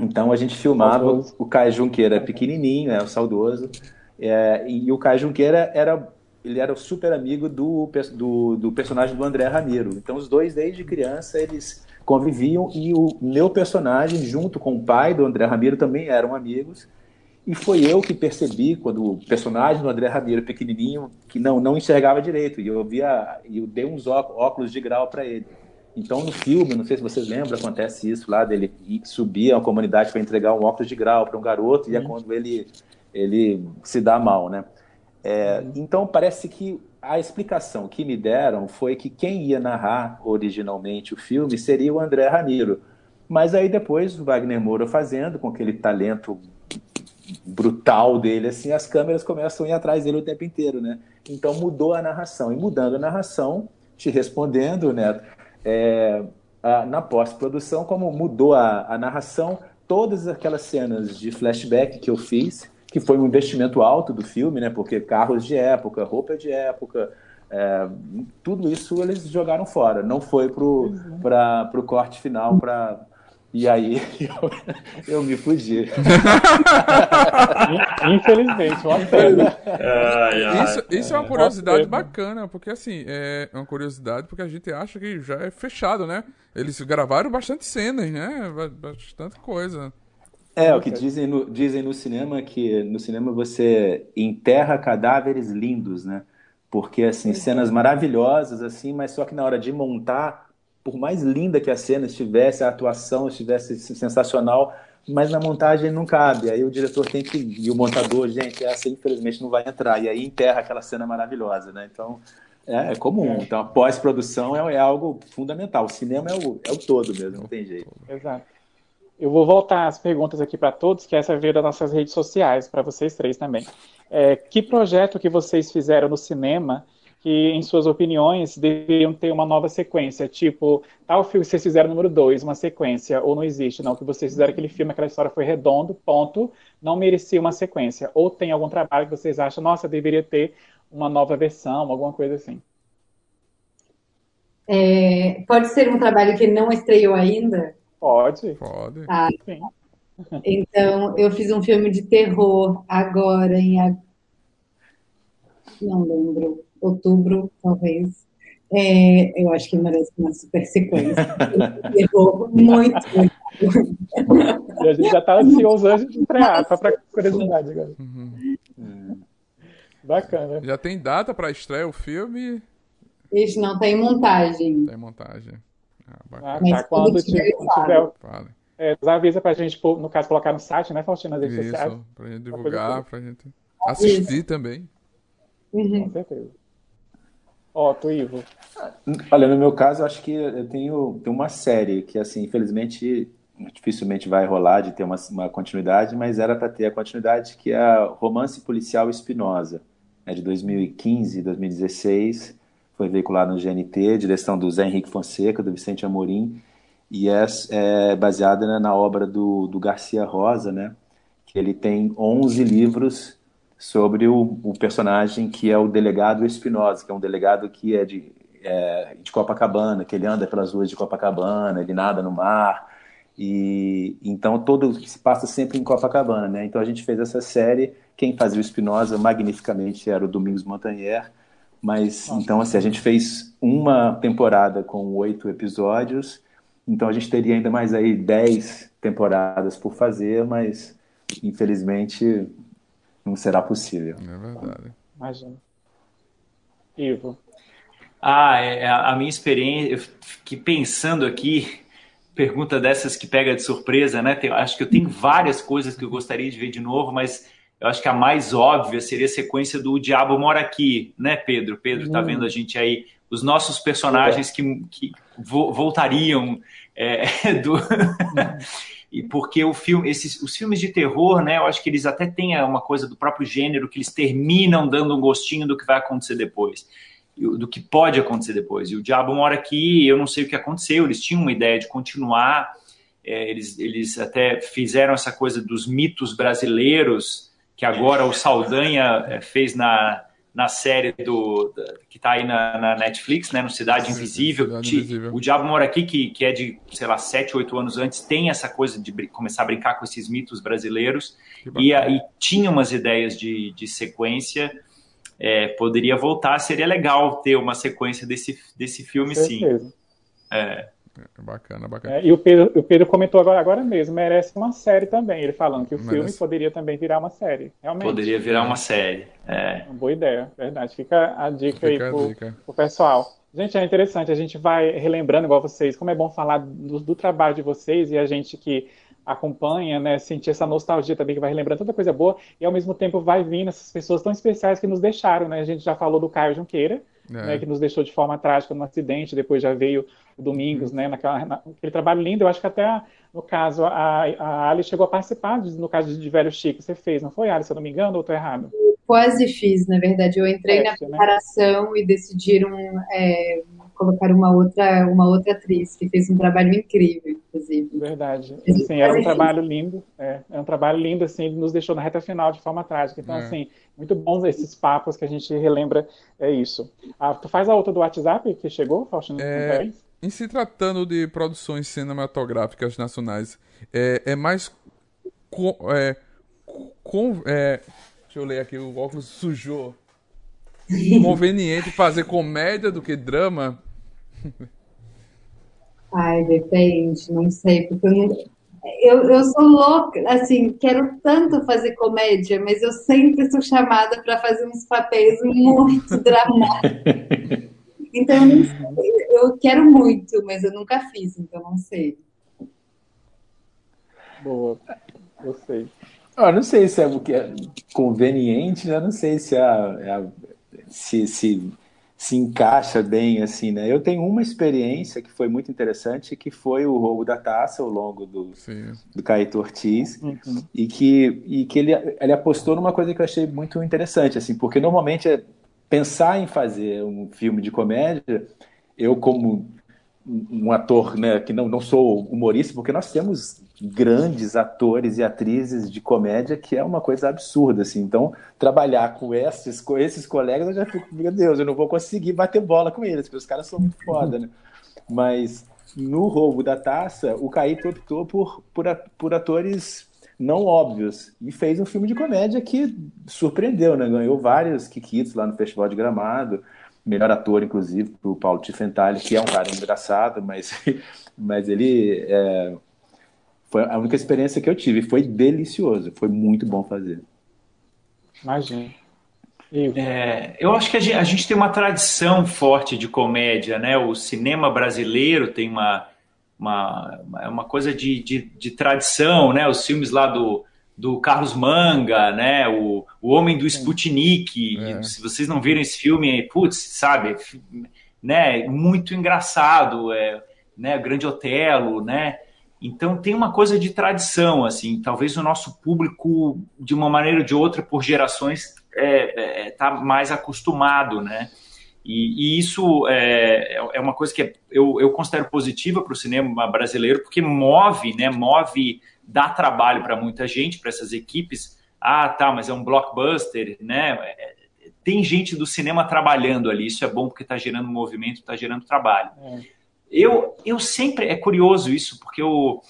Então a gente filmava saudoso. o Caio Junqueira pequenininho, é o saudoso, é, e o Caio Junqueira era ele era super amigo do, do, do, personagem do André Ramiro. Então os dois desde criança eles conviviam e o meu personagem junto com o pai do André Ramiro também eram amigos. E foi eu que percebi quando o personagem do André Ramiro pequenininho que não não enxergava direito e eu via eu dei uns óculos de grau para ele. Então, no filme, não sei se vocês lembram, acontece isso lá dele subir a comunidade para entregar um óculos de grau para um garoto e é uhum. quando ele, ele se dá mal, né? É, uhum. Então, parece que a explicação que me deram foi que quem ia narrar originalmente o filme seria o André Ramiro. Mas aí depois o Wagner Moura fazendo, com aquele talento brutal dele, assim, as câmeras começam a ir atrás dele o tempo inteiro, né? Então mudou a narração. E mudando a narração, te respondendo, Neto, é, a, na pós-produção, como mudou a, a narração, todas aquelas cenas de flashback que eu fiz, que foi um investimento alto do filme, né? Porque carros de época, roupa de época, é, tudo isso eles jogaram fora. Não foi para o corte final para e aí eu, eu me fugi. Infelizmente, uma pena. Isso, isso é uma curiosidade bacana, porque assim, é uma curiosidade porque a gente acha que já é fechado, né? Eles gravaram bastante cenas, né? Bastante coisa. É, o que dizem no, dizem no cinema que no cinema você enterra cadáveres lindos, né? Porque assim, cenas maravilhosas assim, mas só que na hora de montar por mais linda que a cena estivesse, a atuação estivesse sensacional, mas na montagem não cabe. Aí o diretor tem que. E o montador, gente, essa infelizmente não vai entrar. E aí enterra aquela cena maravilhosa, né? Então. É, é comum. Então, a pós-produção é, é, algo fundamental. O cinema é o, é o todo mesmo, não tem jeito. Exato. Eu vou voltar as perguntas aqui para todos, que essa veio das nossas redes sociais, para vocês três também. É, que projeto que vocês fizeram no cinema que, em suas opiniões, deveriam ter uma nova sequência, tipo, tal filme que vocês fizeram número 2, uma sequência, ou não existe, não, que vocês fizeram aquele filme, aquela história foi redondo, ponto, não merecia uma sequência. Ou tem algum trabalho que vocês acham, nossa, deveria ter uma nova versão, alguma coisa assim. É, pode ser um trabalho que não estreou ainda? Pode. Pode. Tá. Então, eu fiz um filme de terror agora em. Não lembro outubro, talvez. É, eu acho que merece uma super sequência. Levou muito, muito. E a gente já está ansioso antes de estrear, só para curiosidade agora. Uhum. Bacana. Já tem data para estrear o filme? Isso não tem montagem. Tem montagem. Ah, bacana. ah tá. Quando tiver, tiver é, avisa pra gente, no caso, colocar no site, né, Faustina, nas redes Isso, sociais. pra gente divulgar, pra gente assistir Isso. também. Uhum. Com certeza. Ó, tu, Ivo. Olha, no meu caso, acho que eu tenho, tenho uma série que, assim, infelizmente, dificilmente vai rolar de ter uma, uma continuidade, mas era para ter a continuidade, que é a Romance Policial Espinosa. É de 2015, 2016, foi veiculado no GNT, direção do Zé Henrique Fonseca, do Vicente Amorim, e é, é baseada né, na obra do, do Garcia Rosa, né, que ele tem 11 livros sobre o, o, personagem que é o delegado Espinosa, que é um delegado que é de, é de Copacabana, que ele anda pelas ruas de Copacabana, ele nada no mar, e então todo se passa sempre em Copacabana, né? Então a gente fez essa série, quem fazia o Espinosa magnificamente era o Domingos Montagnier, mas Nossa. então assim a gente fez uma temporada com oito episódios, então a gente teria ainda mais aí dez temporadas por fazer, mas infelizmente não será possível. É verdade. Imagina. Ivo. Ah, é, é a minha experiência, eu fiquei pensando aqui, pergunta dessas que pega de surpresa, né? Tem, acho que eu tenho várias coisas que eu gostaria de ver de novo, mas eu acho que a mais óbvia seria a sequência do O Diabo Mora Aqui, né, Pedro? Pedro está hum. vendo a gente aí, os nossos personagens que, que voltariam é, do. E porque o filme, esses, os filmes de terror, né, eu acho que eles até têm uma coisa do próprio gênero que eles terminam dando um gostinho do que vai acontecer depois, do que pode acontecer depois. E o Diabo mora aqui, eu não sei o que aconteceu, eles tinham uma ideia de continuar, é, eles, eles até fizeram essa coisa dos mitos brasileiros, que agora o Saldanha é, fez na, na série do, da, que está aí na, na, Netflix, né, no Cidade Invisível. Cidade Invisível. O Diabo Mora Aqui, que, que é de, sei lá, sete, oito anos antes, tem essa coisa de começar a brincar com esses mitos brasileiros e, e, tinha umas ideias de, de sequência. É, poderia voltar, seria legal ter uma sequência desse, desse filme, sim. É. É bacana, bacana. É, e o Pedro, o Pedro comentou agora, agora mesmo, merece uma série também. Ele falando que o merece. filme poderia também virar uma série. Realmente. Poderia virar uma série. É. Uma boa ideia, verdade. Fica a dica Fica aí pro, dica. pro pessoal. Gente, é interessante, a gente vai relembrando igual vocês, como é bom falar do, do trabalho de vocês e a gente que acompanha, né, sentir essa nostalgia também que vai relembrando tanta coisa boa e ao mesmo tempo vai vindo essas pessoas tão especiais que nos deixaram, né? A gente já falou do Caio Junqueira, é. né, que nos deixou de forma trágica no acidente, depois já veio o Domingos, uhum. né, naquela, naquele trabalho lindo. Eu acho que até, no caso, a, a Ali chegou a participar, de, no caso de Velho Chico, você fez, não foi, Ali, se eu não me engano, ou estou errado? Quase fiz, na verdade. Eu entrei na né? preparação né? e decidiram é, colocar uma outra, uma outra atriz que fez um trabalho incrível, inclusive. Verdade. Sim, era um trabalho lindo. É, é um trabalho lindo, assim, nos deixou na reta final de forma trágica. Então, é. assim, muito bons esses papos que a gente relembra é isso. Ah, tu faz a outra do WhatsApp que chegou, Faustino? É, em se tratando de produções cinematográficas nacionais, é, é mais com, é, com, é, deixa eu ler aqui, o óculos sujou. Conveniente fazer comédia do que drama? Ai, depende, não sei, porque eu não, eu, eu sou louca, assim, quero tanto fazer comédia, mas eu sempre sou chamada para fazer uns papéis muito dramáticos. Então, eu, eu quero muito, mas eu nunca fiz, então não sei. Boa, gostei. Ah, não sei se é o que é conveniente, né? Não sei se, é, é se, se se encaixa bem, assim, né? Eu tenho uma experiência que foi muito interessante, que foi o roubo da taça ao longo do, do Caíto Ortiz, uhum. e que, e que ele, ele apostou numa coisa que eu achei muito interessante, assim, porque normalmente é pensar em fazer um filme de comédia, eu como um ator né, que não, não sou humorista, porque nós temos grandes atores e atrizes de comédia que é uma coisa absurda, assim. Então, trabalhar com esses, com esses colegas, eu já fico, meu Deus, eu não vou conseguir bater bola com eles, porque os caras são muito foda, né? Mas no roubo da taça, o Caíto optou por, por, por atores não óbvios e fez um filme de comédia que surpreendeu, né? Ganhou vários Kikitos lá no Festival de Gramado melhor ator, inclusive, para o Paulo Tifentali, que é um cara engraçado, mas, mas ele é, foi a única experiência que eu tive. Foi delicioso, foi muito bom fazer. Imagina. É, eu acho que a gente, a gente, tem uma tradição forte de comédia, né? O cinema brasileiro tem uma, uma, uma coisa de, de, de tradição, né? Os filmes lá do, do Carlos Manga, né? O, o Homem do Sputnik. É. Se vocês não viram esse filme, putz, sabe? Né? Muito engraçado, é, né? Grande Otelo, né? Então tem uma coisa de tradição, assim. Talvez o nosso público, de uma maneira ou de outra, por gerações, é, é, tá mais acostumado, né? E, e isso é, é uma coisa que eu, eu considero positiva para o cinema brasileiro, porque move, né? Move, dá trabalho para muita gente, para essas equipes. Ah, tá, mas é um blockbuster, né? É, tem gente do cinema trabalhando ali, isso é bom porque está gerando movimento, está gerando trabalho. Eu, eu sempre, é curioso isso, porque eu,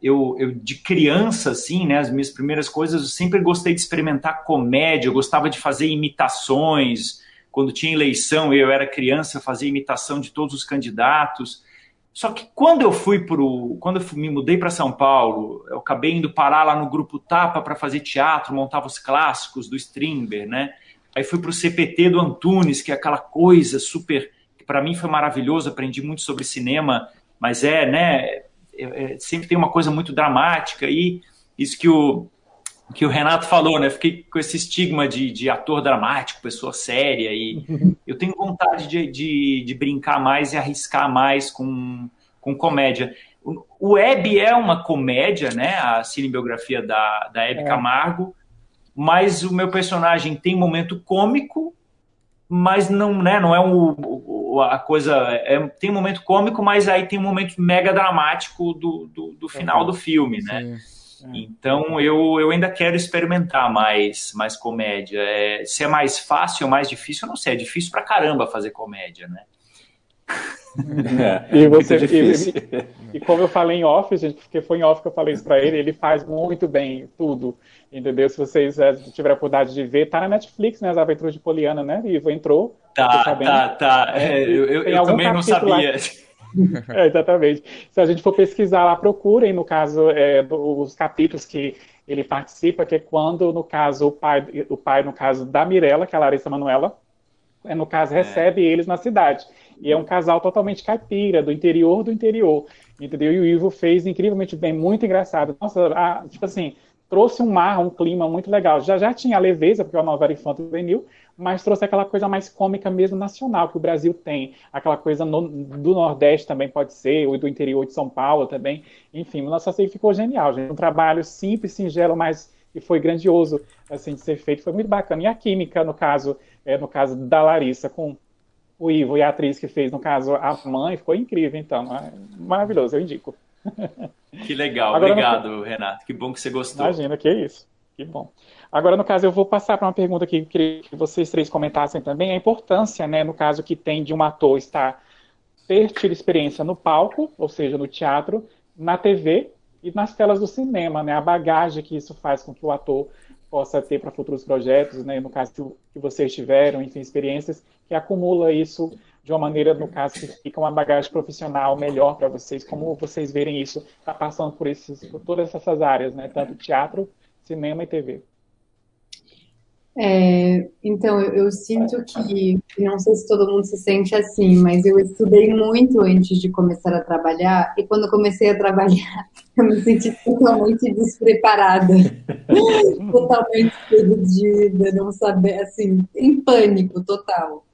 eu, eu, de criança, assim, né, as minhas primeiras coisas, eu sempre gostei de experimentar comédia, eu gostava de fazer imitações. Quando tinha eleição, eu era criança, eu fazia imitação de todos os candidatos. Só que quando eu fui pro, quando eu me mudei para São Paulo, eu acabei indo parar lá no grupo Tapa para fazer teatro, montava os clássicos do Strindberg, né? Aí fui para o CPT do Antunes, que é aquela coisa super, para mim foi maravilhoso, aprendi muito sobre cinema, mas é, né, é, é, sempre tem uma coisa muito dramática e isso que o, que o Renato falou, né? Fiquei com esse estigma de, de ator dramático, pessoa séria, e eu tenho vontade de, de, de, brincar mais e arriscar mais com, com comédia. O Web é uma comédia, né? A cinebiografia da, da Hebe é. Camargo, mas o meu personagem tem momento cômico, mas não, né, não é um, a coisa. É, tem um momento cômico, mas aí tem um momento mega dramático do, do, do final do filme, né? Então eu, eu ainda quero experimentar mais, mais comédia. É, se é mais fácil ou mais difícil, eu não sei. É difícil pra caramba fazer comédia, né? É, e, você, e, e, como eu falei em off, gente, porque foi em off que eu falei isso para ele, ele faz muito bem tudo, entendeu? Se vocês é, tiverem a oportunidade de ver, tá na Netflix, né? As Aventuras de Poliana, né? Ivo entrou. Tá, tá, tá. É, eu, eu, eu também não sabia. é, exatamente. Se a gente for pesquisar lá, procurem, no caso, é, os capítulos que ele participa, que é quando, no caso, o pai, o pai no caso da Mirella, que é a Larissa Manuela, é, no caso, é. recebe é. eles na cidade. E é um casal totalmente caipira, do interior do interior. Entendeu? E o Ivo fez incrivelmente bem, muito engraçado. Nossa, a, tipo assim, trouxe um mar, um clima muito legal. Já já tinha a leveza, porque é uma novela infantil juvenil, mas trouxe aquela coisa mais cômica mesmo nacional que o Brasil tem. Aquela coisa no, do Nordeste também pode ser, ou do interior de São Paulo também. Enfim, o nosso assim ficou genial, gente. Um trabalho simples, singelo, mas que foi grandioso assim de ser feito, foi muito bacana. E a química, no caso, é, no caso da Larissa com o Ivo e a atriz que fez, no caso, a mãe, ficou incrível, então. É maravilhoso, eu indico. Que legal, Agora, obrigado, no... Renato. Que bom que você gostou. Imagina, que é isso. Que bom. Agora, no caso, eu vou passar para uma pergunta que queria que vocês três comentassem também, a importância, né, no caso que tem de um ator estar ter tido experiência no palco, ou seja, no teatro, na TV e nas telas do cinema, né, a bagagem que isso faz com que o ator possa ter para futuros projetos, né, no caso que vocês tiveram, enfim, experiências, que acumula isso de uma maneira, no caso, que fica uma bagagem profissional melhor para vocês, como vocês verem isso, está passando por, esses, por todas essas áreas, né, tanto teatro, cinema e TV. É, então, eu, eu, sinto que, não sei se todo mundo se sente assim, mas eu estudei muito antes de começar a trabalhar, e quando comecei a trabalhar, eu me senti totalmente despreparada, totalmente perdida, não saber, assim, em pânico total.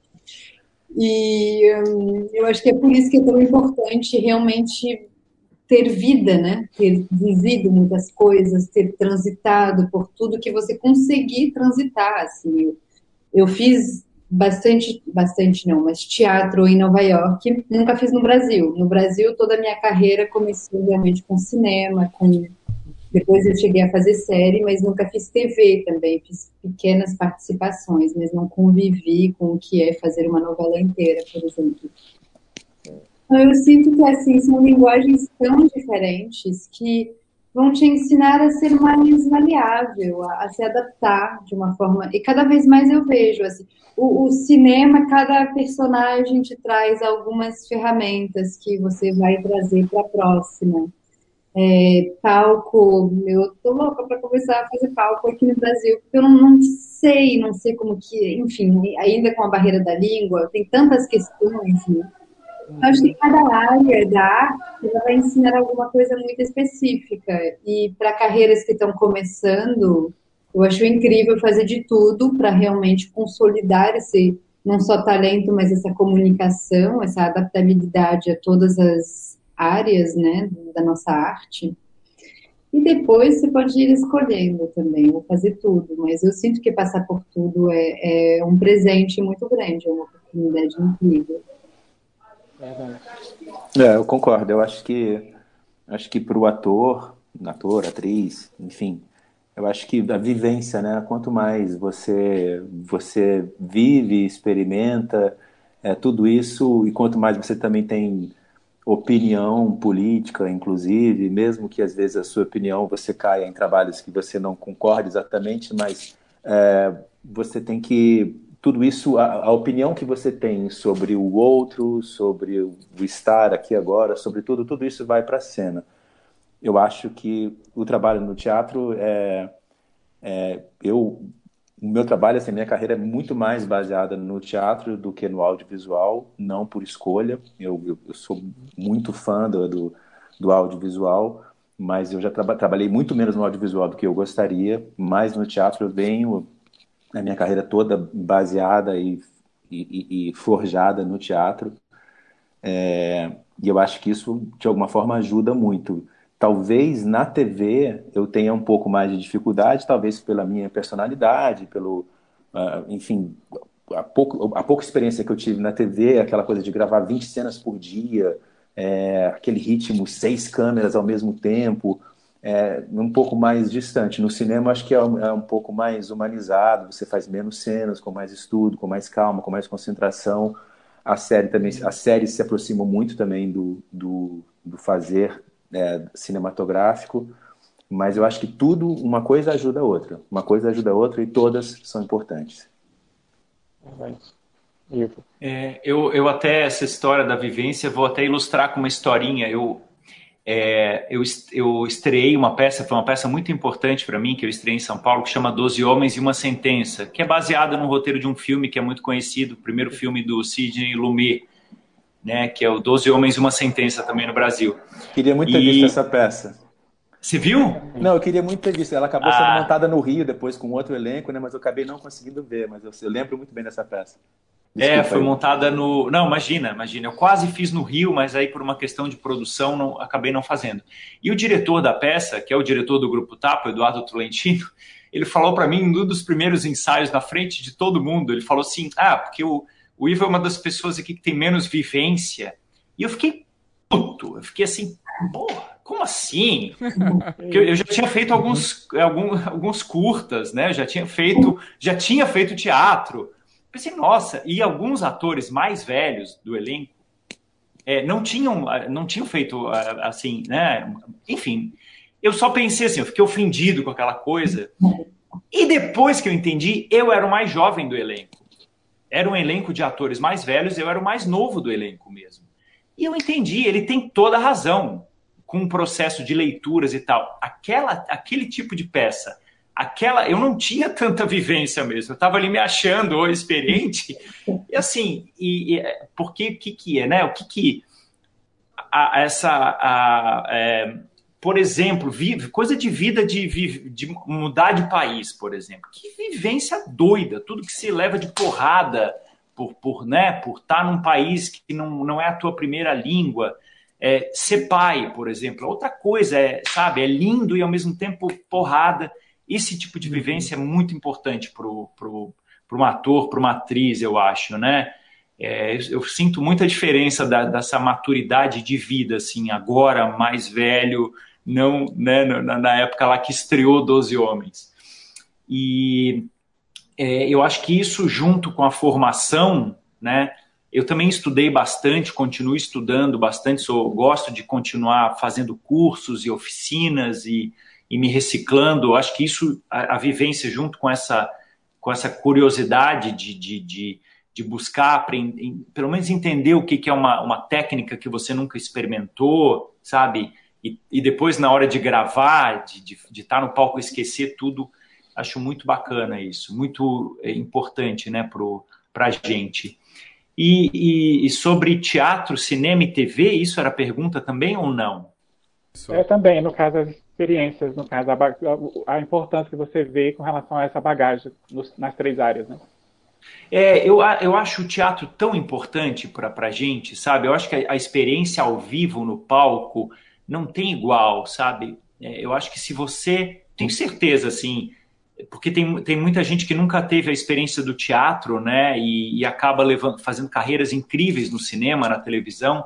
E hum, eu acho que é por isso que é tão importante realmente ter vida, né? Ter vivido muitas coisas, ter transitado por tudo que você conseguir transitar, assim. Eu fiz bastante, bastante não, mas teatro em Nova York, nunca fiz no Brasil. No Brasil, toda a minha carreira começou realmente com cinema, com depois eu cheguei a fazer série, mas nunca fiz TV também, fiz pequenas participações, mas não convivi com o que é fazer uma novela inteira, por exemplo. Eu sinto que assim são linguagens tão diferentes que vão te ensinar a ser mais maleável, a, a, se adaptar de uma forma. E cada vez mais eu vejo assim, o, o, cinema, cada personagem te traz algumas ferramentas que você vai trazer para a próxima. É, palco, eu tô louca para começar a fazer palco aqui no Brasil, porque eu não, não, sei, não sei como que, enfim, ainda com a barreira da língua, tem tantas questões, né? Acho que cada área da arte vai ensinar alguma coisa muito específica. E para carreiras que estão começando, eu acho incrível fazer de tudo para realmente consolidar esse não só talento, mas essa comunicação, essa adaptabilidade a todas as áreas, né, da nossa arte. E depois você pode ir escolhendo também, vou fazer tudo, mas eu sinto que passar por tudo é, é um presente muito grande, é uma oportunidade incrível. É, eu concordo. Eu acho que acho que para o ator, ator, atriz, enfim, eu acho que a vivência, né? Quanto mais você você vive, experimenta é, tudo isso e quanto mais você também tem opinião política, inclusive, mesmo que às vezes a sua opinião você caia em trabalhos que você não concorda exatamente, mas é, você tem que tudo isso, a, a, opinião que você tem sobre o outro, sobre o estar aqui agora, sobre tudo, tudo isso vai para a cena. Eu acho que o trabalho no teatro é, é eu o meu trabalho, assim, minha carreira é muito mais baseada no teatro do que no audiovisual, não por escolha. Eu, eu, eu sou muito fã do, do, do audiovisual, mas eu já tra trabalhei muito menos no audiovisual do que eu gostaria, mais no teatro eu venho a minha carreira toda baseada e, e, e forjada no teatro. É, e eu acho que isso, de alguma forma, ajuda muito. Talvez na TV eu tenha um pouco mais de dificuldade, talvez pela minha personalidade, pelo, uh, enfim, a, pouco, a pouca experiência que eu tive na TV, aquela coisa de gravar 20 cenas por dia, é, aquele ritmo, seis câmeras ao mesmo tempo, é, um pouco mais distante. No cinema, acho que é um, é um, pouco mais humanizado, você faz menos cenas, com mais estudo, com mais calma, com mais concentração. A série também, a série se aproxima muito também do, do, do fazer é, cinematográfico, mas eu acho que tudo, uma coisa ajuda a outra, uma coisa ajuda a outra e todas são importantes. É, eu, eu até essa história da vivência vou até ilustrar com uma historinha. Eu é, eu, eu estreiei uma peça, foi uma peça muito importante para mim, que eu estreiei em São Paulo, que chama Doze Homens e uma Sentença, que é baseada no roteiro de um filme que é muito conhecido, o primeiro filme do Sidney Lumet, né, que é o Doze Homens e uma Sentença também no Brasil. Queria muito ter e... visto essa peça. Você viu? Não, eu queria muito ter visto. Ela acabou ah. sendo montada no Rio depois com outro elenco, né? Mas eu acabei não conseguindo ver. Mas eu, eu lembro muito bem dessa peça. Desculpa é, foi aí. montada no. Não, imagina, imagina. Eu quase fiz no Rio, mas aí por uma questão de produção não, acabei não fazendo. E o diretor da peça, que é o diretor do Grupo Tapa, Eduardo Tolentino, ele falou para mim, um dos primeiros ensaios na frente de todo mundo, ele falou assim: ah, porque o, o Ivo é uma das pessoas aqui que tem menos vivência. E eu fiquei puto, eu fiquei assim, porra, como assim? Porque eu já tinha feito alguns, alguns, alguns curtas, né? Eu já tinha feito, já tinha feito teatro. Pensei, nossa, e alguns atores mais velhos do elenco é, não tinham não tinham feito assim, né? Enfim, eu só pensei assim, eu fiquei ofendido com aquela coisa. E depois que eu entendi, eu era o mais jovem do elenco. Era um elenco de atores mais velhos, eu era o mais novo do elenco mesmo. E eu entendi, ele tem toda a razão com o processo de leituras e tal. Aquela, aquele tipo de peça aquela eu não tinha tanta vivência mesmo. Eu estava ali me achando experiente e assim e, e porque o que que é, né? O que que a, essa a, é, por exemplo, vive, coisa de vida de, de mudar de país, por exemplo. Que vivência doida, tudo que se leva de porrada por, por né, por estar tá num país que não, não é a tua primeira língua. É, ser pai, por exemplo, outra coisa, é, sabe, é lindo e ao mesmo tempo porrada. Esse tipo de vivência é muito importante para um ator, para uma atriz, eu acho, né? É, eu sinto muita diferença da, dessa maturidade de vida, assim, agora mais velho, não né, na, na época lá que estreou Doze Homens. E é, eu acho que isso, junto com a formação, né? eu também estudei bastante, continuo estudando bastante, sou, gosto de continuar fazendo cursos e oficinas e, e me reciclando. Acho que isso, a, a, vivência junto com essa, com essa curiosidade de, de, de, de buscar, aprender, pelo menos entender o que, que é uma, uma técnica que você nunca experimentou, sabe? E, e depois, na hora de gravar, de, de, de estar no palco, esquecer tudo. Acho muito bacana isso, muito é, importante né, para a gente. E, e, e, sobre teatro, cinema e TV, isso era pergunta também ou não? É também, no caso experiências, no caso, a, a importância que você vê com relação a essa bagagem nos, nas três áreas, né? É, eu, eu acho o teatro tão importante para a gente, sabe? Eu acho que a, a, experiência ao vivo no palco não tem igual, sabe? É, eu acho que se você. Tenho certeza, assim, porque tem, tem muita gente que nunca teve a experiência do teatro, né? E, e acaba levando, fazendo carreiras incríveis no cinema, na televisão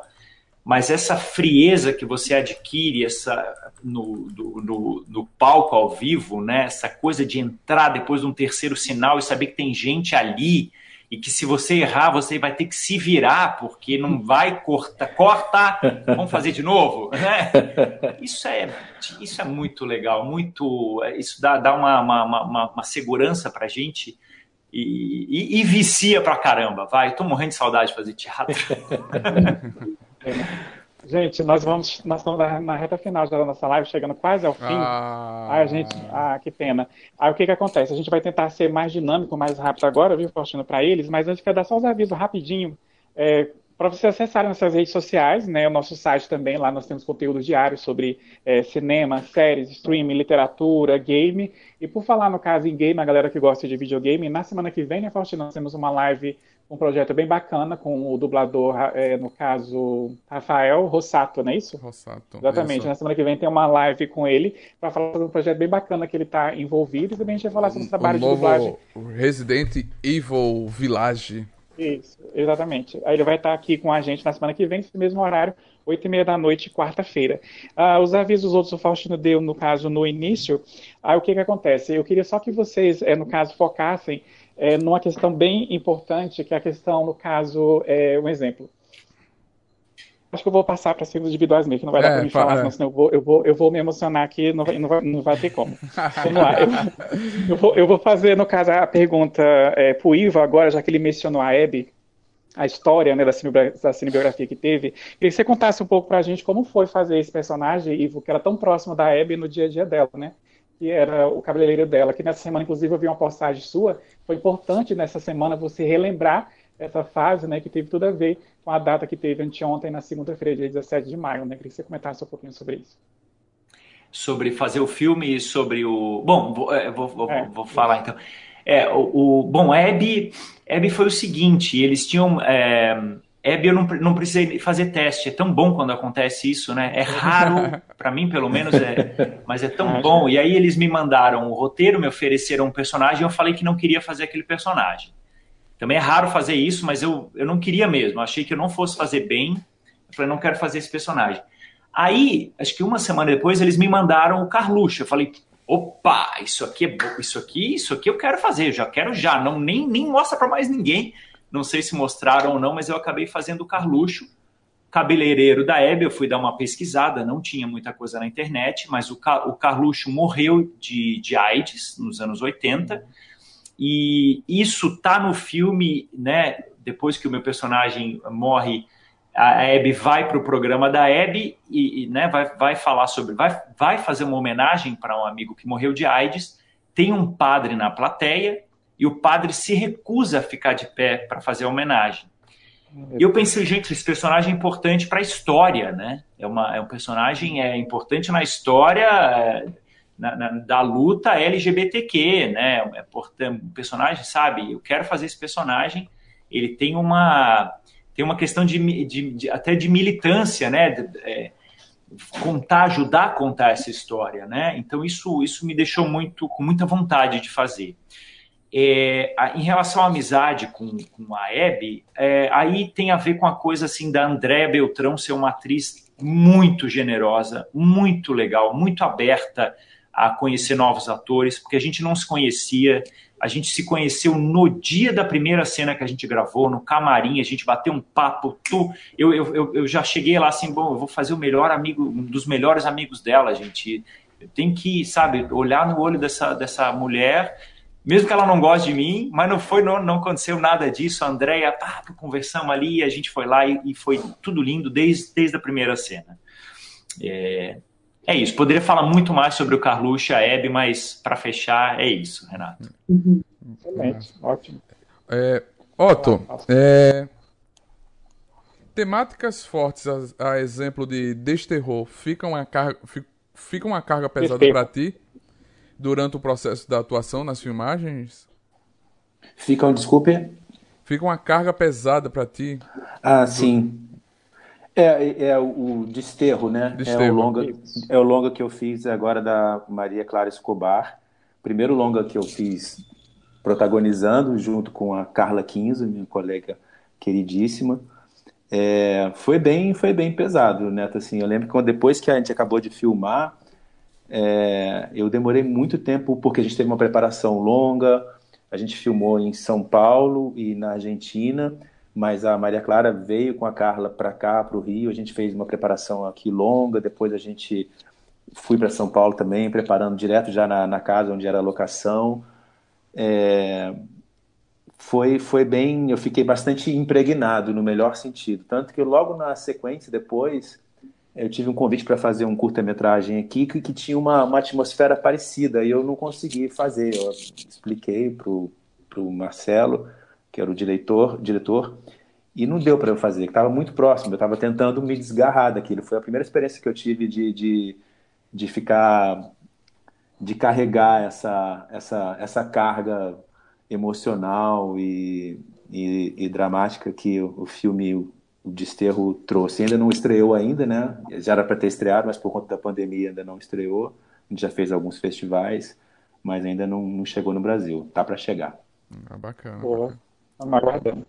mas essa frieza que você adquire essa no, do, no, no, palco ao vivo, né? essa coisa de entrar depois de um terceiro sinal e saber que tem gente ali e que se você errar você vai ter que se virar porque não vai cortar, corta, vamos fazer de novo, né? Isso é isso é muito legal, muito isso dá, dá uma, uma, uma, uma segurança para gente e, e, e vicia pra caramba, vai. Tô morrendo de saudade de fazer teatro. Gente, nós vamos, nós estamos na, reta final já da nossa live, chegando quase ao fim. Ah. Aí a gente, ah, que pena. Aí o que que acontece? A gente vai tentar ser mais dinâmico, mais rápido agora, viu, Faustino, para eles, mas antes quero dar só os avisos rapidinho, é, para vocês acessarem nossas redes sociais, né, o nosso site também, lá nós temos conteúdo diário sobre é, cinema, séries, streaming, literatura, game, e por falar no caso em game, a galera que gosta de videogame, na semana que vem, né, Faustino, nós temos uma live um projeto bem bacana com o dublador, é, no caso, Rafael Rossato, não é isso? Rossato. Exatamente. Isso. Na semana que vem tem uma live com ele para falar sobre um projeto bem bacana que ele está envolvido e também a gente vai falar sobre o trabalho de dublagem. Resident Evil Village. Isso, exatamente. Aí ele vai estar aqui com a gente na semana que vem, nesse mesmo horário, oito e meia da noite, quarta-feira. Ah, os avisos outros o Faustino deu, no caso, no início. Aí o que que acontece? Eu queria só que vocês, é, no caso, focassem é, numa questão bem importante, que é a questão, no caso, é, um exemplo. Acho que eu vou passar para siglas individuais mesmo, que não vai dar é, para me falar, é. senão eu vou, eu, vou, eu vou me emocionar aqui, não vai, não vai, não vai ter como. Vamos lá. Eu, eu, vou, eu vou fazer, no caso, a pergunta é, para o Ivo agora, já que ele mencionou a Hebe, a história né, da, cinebiografia, da cinebiografia que teve. Queria que você contasse um pouco para a gente como foi fazer esse personagem, Ivo, que era tão próximo da Hebe no dia a dia dela, né? que era o cabeleireiro dela, que nessa semana, inclusive, eu vi uma postagem sua. Foi importante nessa semana você relembrar essa fase, né, que teve tudo a ver com a data que teve anteontem, na segunda-feira, dia 17 de maio, né? Queria que você comentasse um pouquinho sobre isso. Sobre fazer o filme e sobre o... Bom, vou, é, vou, vou, é, vou falar então. É, o, o, bom, Hebe, Hebe foi o seguinte, eles tinham... É, Hebe eu não, não precisei fazer teste. É tão bom quando acontece isso, né? É raro, para mim pelo menos, é, mas é tão bom. E aí eles me mandaram o roteiro, me ofereceram um personagem e eu falei que não queria fazer aquele personagem. Também é raro fazer isso, mas eu, eu não queria mesmo. Achei que eu não fosse fazer bem. Eu falei, não quero fazer esse personagem. Aí, acho que uma semana depois, eles me mandaram o Carluxo. Eu falei, opa, isso aqui é bom, isso aqui, isso aqui eu quero fazer, eu já quero já, não nem, nem mostra para mais ninguém. Não sei se mostraram ou não, mas eu acabei fazendo o Carluxo, cabeleireiro da Hebe. Eu fui dar uma pesquisada, não tinha muita coisa na internet, mas o, o Carluxo morreu de, de AIDS nos anos 80. E isso tá no filme, né? Depois que o meu personagem morre, a Hebe vai para o programa da Hebe e, e, né, vai, vai falar sobre. Vai, vai fazer uma homenagem para um amigo que morreu de AIDS. Tem um padre na plateia e o padre se recusa a ficar de pé para fazer a homenagem. E eu pensei, gente, esse personagem é importante para a história, né? É, uma, é um personagem é importante na história é, na, na, da luta LGBTQ, né? É um personagem, sabe? Eu quero fazer esse personagem. Ele tem uma tem uma questão de, de, de até de militância, né? É, contar, ajudar a contar essa história, né? Então isso isso me deixou muito com muita vontade de fazer. É, em relação à amizade com, com a Hebe, é, aí tem a ver com a coisa assim da Andréa Beltrão ser uma atriz muito generosa, muito legal, muito aberta a conhecer novos atores, porque a gente não se conhecia. A gente se conheceu no dia da primeira cena que a gente gravou, no camarim, a gente bateu um papo. Tu, eu, eu, eu já cheguei lá assim, bom, eu vou fazer o melhor amigo, um dos melhores amigos dela, gente. Tem que, sabe, olhar no olho dessa, dessa mulher, mesmo que ela não goste de mim, mas não foi, não, não aconteceu nada disso. A Andrea, pá, conversamos ali, a gente foi lá e, e, foi tudo lindo desde, desde a primeira cena. É, é isso. Poderia falar muito mais sobre o Carluxo e a Hebe, mas para fechar, é isso, Renato. Uhum. Excelente, ótimo. É, Otto, é, temáticas fortes, a, a, exemplo de desterror, ficam uma carga, fica uma carga pesada para ti durante o processo da atuação nas filmagens? Ficam, desculpe? Fica uma carga pesada para ti? Ah, sim. É, é o Desterro, né? Desterro. É, o longa, é o longa que eu fiz agora da Maria Clara Escobar. Primeiro longa que eu fiz protagonizando junto com a Carla Quinzo, minha colega queridíssima. É, foi bem foi bem pesado, Neto. Assim, eu lembro que depois que a gente acabou de filmar, é, eu demorei muito tempo porque a gente teve uma preparação longa. A gente filmou em São Paulo e na Argentina mas a Maria Clara veio com a Carla para cá, para o Rio. A gente fez uma preparação aqui longa, depois a gente fui para São Paulo também, preparando direto já na, na casa onde era a locação. É, foi, foi bem, eu fiquei bastante impregnado no melhor sentido. Tanto que logo na sequência, depois, eu tive um convite para fazer um curta-metragem aqui que, que tinha uma, uma atmosfera parecida e eu não consegui fazer. Eu expliquei para o Marcelo que era o diretor, diretor e não deu para eu fazer, que estava muito próximo, eu estava tentando me desgarrar daquilo. Foi a primeira experiência que eu tive de, de, de ficar, de carregar essa, essa, essa carga emocional e, e, e dramática que o, o filme o Desterro trouxe. Ainda não estreou ainda, né? Já era para ter estreado, mas por conta da pandemia ainda não estreou. A gente já fez alguns festivais, mas ainda não, não chegou no Brasil. Tá para chegar. Ah, bacana. Boa. bacana. Estamos aguardando.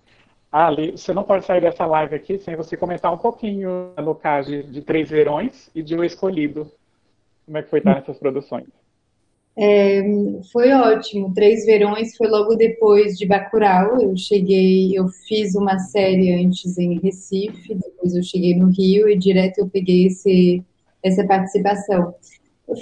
Ali, você não pode sair dessa live aqui sem você comentar um pouquinho no caso de, de Três Verões e de O Escolhido. Como é que foi estar nessas produções? É, foi ótimo. Três Verões foi logo depois de Bacurau. Eu cheguei, eu fiz uma série antes em Recife, depois eu cheguei no Rio e direto eu peguei esse, essa participação.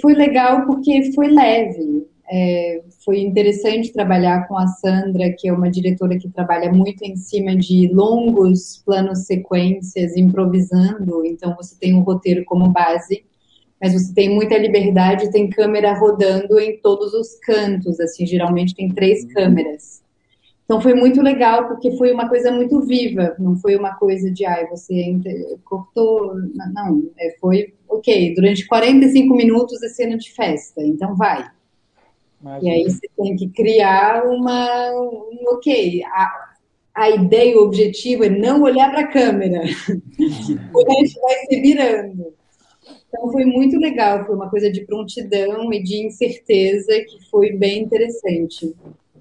Foi legal porque foi leve. É, foi interessante trabalhar com a Sandra, que é uma diretora que trabalha muito em cima de longos planos sequências, improvisando. Então, você tem um roteiro como base, mas você tem muita liberdade, tem câmera rodando em todos os cantos, assim, geralmente tem três câmeras. Então foi muito legal porque foi uma coisa muito viva, não foi uma coisa de ai, você cortou, não, é, foi ok, durante 45 minutos é cena de festa, então vai. Imagina. E aí você tem que criar uma. Um, ok, a, a ideia, o objetivo é não olhar para a câmera. o resto vai se virando. Então foi muito legal, foi uma coisa de prontidão e de incerteza que foi bem interessante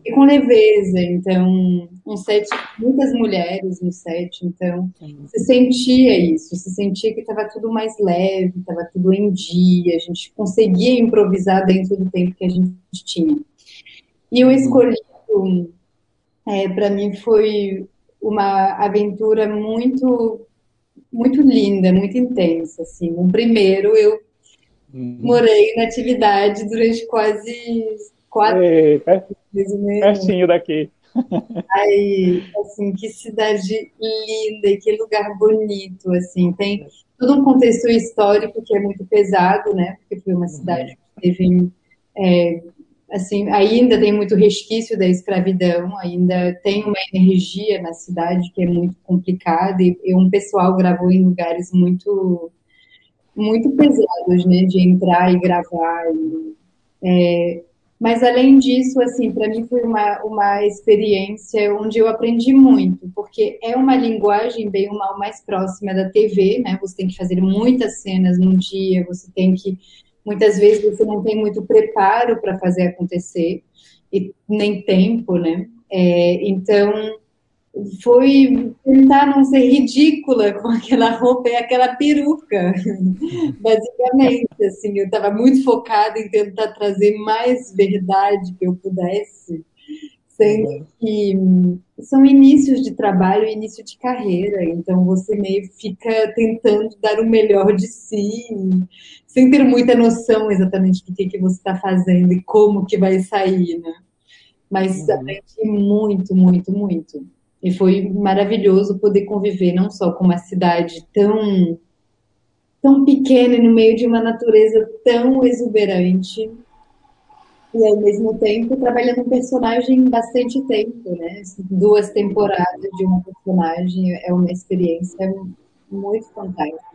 e com leveza. Então, um set, muitas mulheres no set, então se sentia isso, se sentia que estava tudo mais leve, estava tudo em dia, a gente conseguia improvisar dentro do tempo que a gente tinha. E o escolhido, é, para mim, foi uma aventura muito muito linda, muito intensa, assim. O primeiro eu uhum. morei na atividade durante quase quatro Ei, pertinho daqui. Aí, assim, que cidade linda, que lugar bonito, assim, tem todo um contexto histórico que é muito pesado, né, porque foi uma cidade que teve, é, assim, ainda tem muito resquício da escravidão, ainda tem uma energia na cidade que é muito complicada e, e um pessoal gravou em lugares muito, muito pesados, né, de entrar e gravar e, é, mas além disso, assim, para mim foi uma, uma experiência onde eu aprendi muito, porque é uma linguagem bem ou mal mais próxima da TV, né? Você tem que fazer muitas cenas num dia, você tem que muitas vezes você não tem muito preparo para fazer acontecer e nem tempo, né? É, então foi tentar não ser ridícula com aquela roupa e aquela peruca. Basicamente, assim, eu estava muito focada em tentar trazer mais verdade que eu pudesse, sendo que são inícios de trabalho e início de carreira, então você meio fica tentando dar o melhor de si, sem ter muita noção exatamente do que, que você está fazendo e como que vai sair, né? Mas uhum. aprendi muito, muito, muito. E foi maravilhoso poder conviver não só com uma cidade tão tão pequena e no meio de uma natureza tão exuberante e ao mesmo tempo trabalhando um personagem bastante tempo, né? Duas temporadas de uma personagem é uma experiência muito fantástica.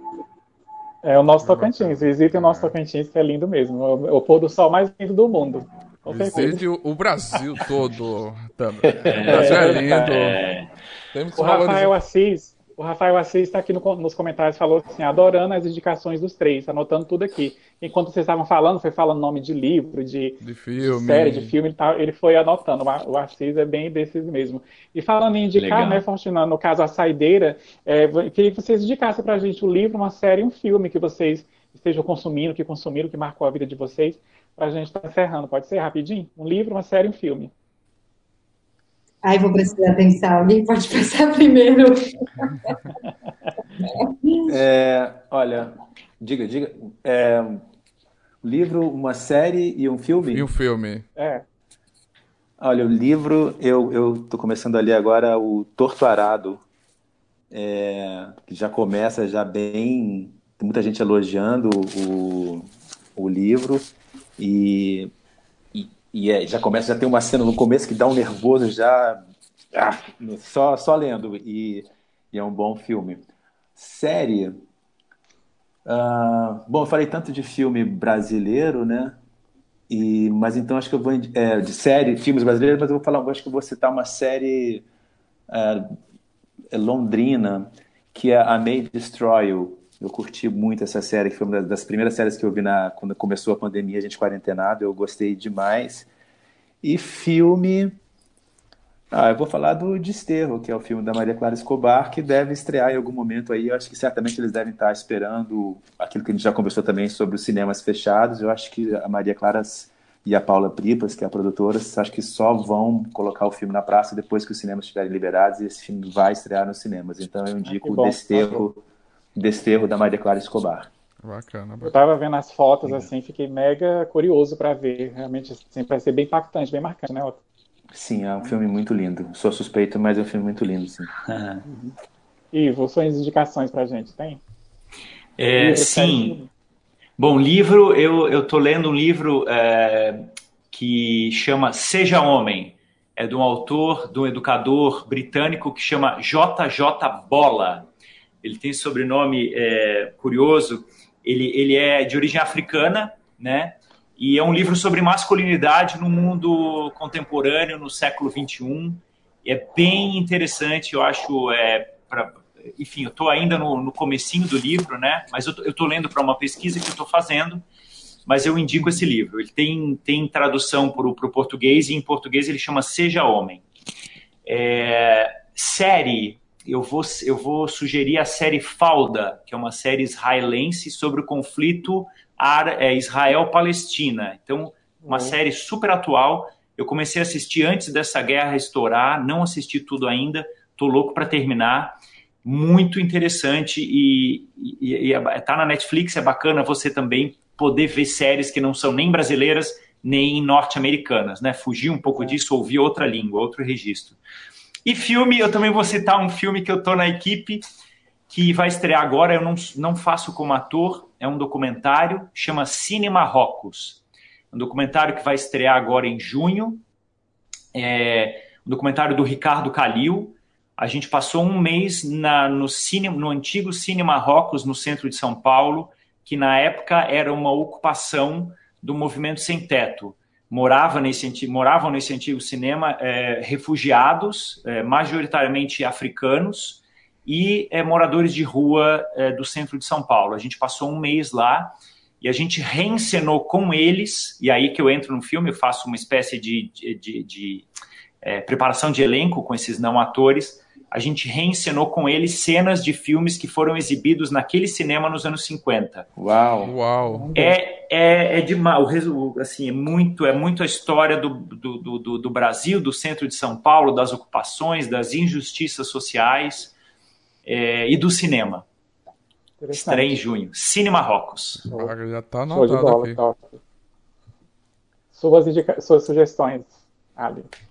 É o nosso Tocantins, visitem o nosso Tocantins que é lindo mesmo, é o pôr do sol mais lindo do mundo. Visite o, o Brasil todo também. O Brasil é lindo. É. Temos o Rafael Assis, o Rafael Assis está aqui no, nos comentários, falou assim, adorando as indicações dos três, anotando tudo aqui. Enquanto vocês estavam falando, foi falando nome de livro, de, de filme, série, de filme, ele, tá, ele foi anotando. O Assis é bem desses mesmo. E falando em indicar, Legal. né, Faustina, no caso A Saideira, é, queria que vocês indicassem para a gente um livro, uma série, um filme que vocês estejam consumindo, que consumiram, que marcou a vida de vocês, para a gente estar tá encerrando. Pode ser rapidinho? Um livro, uma série, um filme. Ai, vou precisar pensar. Alguém pode pensar primeiro. É, olha, diga, diga. É, livro, uma série e um filme? E um filme. É. Olha, o livro, eu estou começando a ler agora o Torto Arado, é, que já começa já bem. Tem muita gente elogiando o, o livro. E e é, já começa, já tem uma cena no começo que dá um nervoso já. Ah, só, só lendo. E, e, é um bom filme. Série. Uh, bom, eu falei tanto de filme brasileiro, né? E, mas então acho que eu vou. É, de série, filmes brasileiros, mas eu vou falar, acho que eu vou citar uma série uh, londrina, que é A May Destroy You. Eu curti muito essa série, que foi uma das primeiras séries que eu vi na, quando começou a pandemia, a gente quarentenado, eu gostei demais. E filme. Ah, eu vou falar do Desterro, que é o filme da Maria Clara Escobar, que deve estrear em algum momento aí. Eu acho que certamente eles devem estar esperando aquilo que a gente já conversou também sobre os cinemas fechados. Eu acho que a Maria Clara e a Paula Pripas, que é a produtora, acho que só vão colocar o filme na praça depois que os cinemas estiverem liberados e esse filme vai estrear nos cinemas. Então eu indico ah, o Desterro desterro da Maria Clara Escobar. Bacana, bacana. Eu tava vendo as fotos assim, fiquei mega curioso para ver. Realmente assim, vai ser bem impactante, bem marcante, né, Otto? Sim, é um filme muito lindo. Sou suspeito, mas é um filme muito lindo, sim. Uhum. Ivo, suas indicações pra gente, tem? É, livro, sim. Bom, livro, eu, eu tô lendo um livro é, que chama Seja Homem. É de um autor, de um educador britânico que chama JJ Bola ele tem sobrenome é, curioso, ele, ele é de origem africana, né? E é um livro sobre masculinidade no mundo contemporâneo, no século XXI. É bem interessante, eu acho. É, pra, enfim, eu estou ainda no, no comecinho do livro, né? Mas eu estou lendo para uma pesquisa que eu estou fazendo, mas eu indico esse livro. Ele tem, tem tradução para o português, e em português ele chama Seja Homem. É, série, eu vou, eu vou sugerir a série Falda, que é uma série israelense sobre o conflito é, Israel-Palestina. Então, uma uhum. série super atual. Eu comecei a assistir antes dessa guerra estourar, não assisti tudo ainda, tô louco para terminar. Muito interessante e, e, e é, tá na Netflix, é bacana você também poder ver séries que não são nem brasileiras nem norte-americanas, né? Fugir um pouco disso, ouvir outra língua, outro registro. E filme, eu também vou citar um filme que eu tô na equipe, que vai estrear agora, eu não, não faço como ator, é um documentário, chama Cine Marrocos. Um documentário que vai estrear agora em junho. É um documentário do Ricardo Calil. A gente passou um mês na, no, cine, no antigo Cine Marrocos, no centro de São Paulo, que na época era uma ocupação do movimento sem teto morava nesse, moravam nesse antigo cinema é, refugiados, é, majoritariamente africanos, e é, moradores de rua é, do centro de São Paulo. A gente passou um mês lá e a gente reencenou com eles, e aí que eu entro no filme, eu faço uma espécie de, de, de, de é, preparação de elenco com esses não atores, a gente reencenou com ele cenas de filmes que foram exibidos naquele cinema nos anos 50. Uau! Uau! É, é, é demais, o, assim, é muito, é muito a história do, do, do, do Brasil, do centro de São Paulo, das ocupações, das injustiças sociais é, e do cinema. Estreia em junho. Cine Marrocos. Ah, já está anotado aqui. Top. Suas, suas sugestões.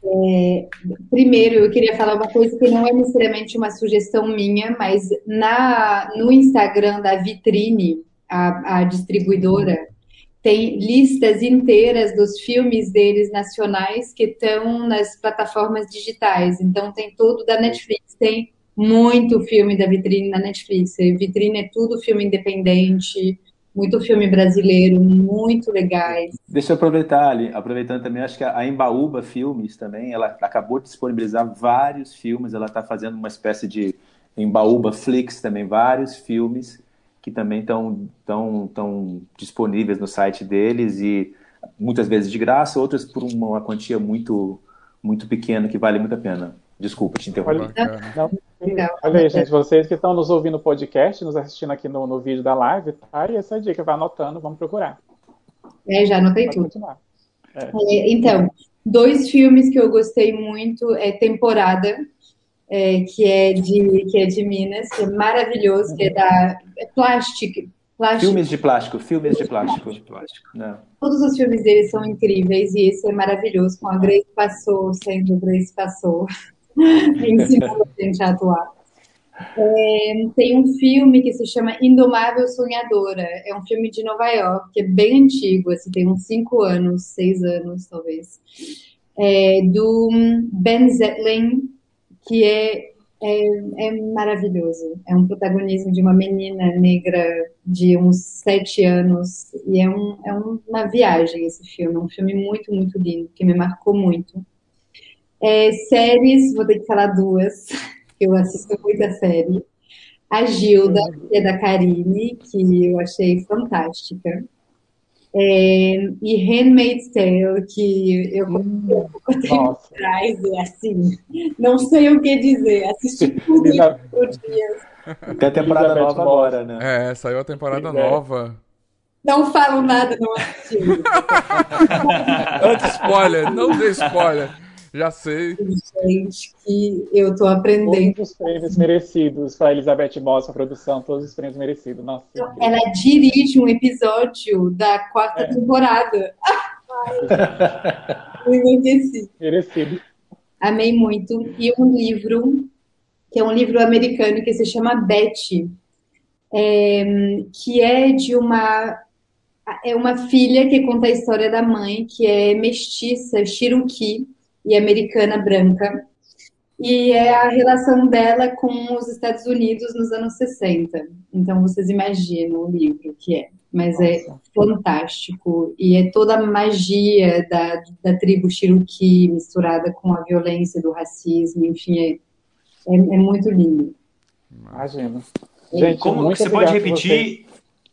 É, primeiro, eu queria falar uma coisa que não é necessariamente uma sugestão minha, mas na, no Instagram da Vitrine, a, a distribuidora, tem listas inteiras dos filmes deles nacionais que estão nas plataformas digitais. Então, tem tudo da Netflix, tem muito filme da Vitrine na Netflix. Vitrine é tudo filme independente, muito filme brasileiro, muito legais. Deixa eu aproveitar ali, aproveitando também, acho que a Embaúba Filmes também, ela acabou de disponibilizar vários filmes, ela está fazendo uma espécie de Embaúba Flix também, vários filmes que também estão tão, tão disponíveis no site deles e muitas vezes de graça, outras por uma quantia muito, muito pequena que vale muito a pena. Desculpa te interromper. Não, Olha aí, gente, vocês que estão nos ouvindo no podcast, nos assistindo aqui no, no vídeo da live, tá? E essa dica, vai anotando, vamos procurar. É, já anotei tudo. É. É, então, dois filmes que eu gostei muito é Temporada, é, que, é de, que é de Minas, que é maravilhoso, que é da é plástico, plástico. Filmes de plástico, filmes de plástico. De plástico. Não. Todos os filmes dele são incríveis e esse é maravilhoso, com a Grace Passou, sendo Grace Passou. ensinando a gente a atuar. É, tem um filme que se chama Indomável Sonhadora. É um filme de Nova York, que é bem antigo, assim, tem uns cinco anos, seis anos, talvez. É, do Ben Zetlin, que é, é, é, maravilhoso. É um protagonismo de uma menina negra de uns sete anos. E é, um, é uma viagem esse filme. É um filme muito, muito lindo, que me marcou muito. É, séries, vou ter que falar duas, que eu assisto muita série. A Gilda, que é da Karine, que eu achei fantástica. É, e Handmaid's Tale, que eu comecei um pouco tempo atrás, e assim, não sei o que dizer, assisti tudo em quatro dias. Tem a temporada nova agora, né? É, saiu a temporada é. nova. Não falo nada, não assisti. Antes spoiler, não dê spoiler. Já sei. Gente, que eu tô aprendendo. Todos os prêmios merecidos para Elizabeth Moss, a produção, todos os prêmios merecidos. Nossa, Ela dirige um episódio da quarta é. temporada. eu enlouqueci. Merecido. Amei muito. E um livro, que é um livro americano que se chama Betty, é, que é de uma é uma filha que conta a história da mãe, que é mestiça, Cherokee, e americana branca. E é a relação dela com os Estados Unidos nos anos 60. Então vocês imaginam o livro que é. Mas é Nossa. é fantástico. E é toda a magia da, da tribo Cherokee misturada com a violência do racismo. Enfim, é, é, é muito lindo. Imagina. Gente, Como você pode repetir?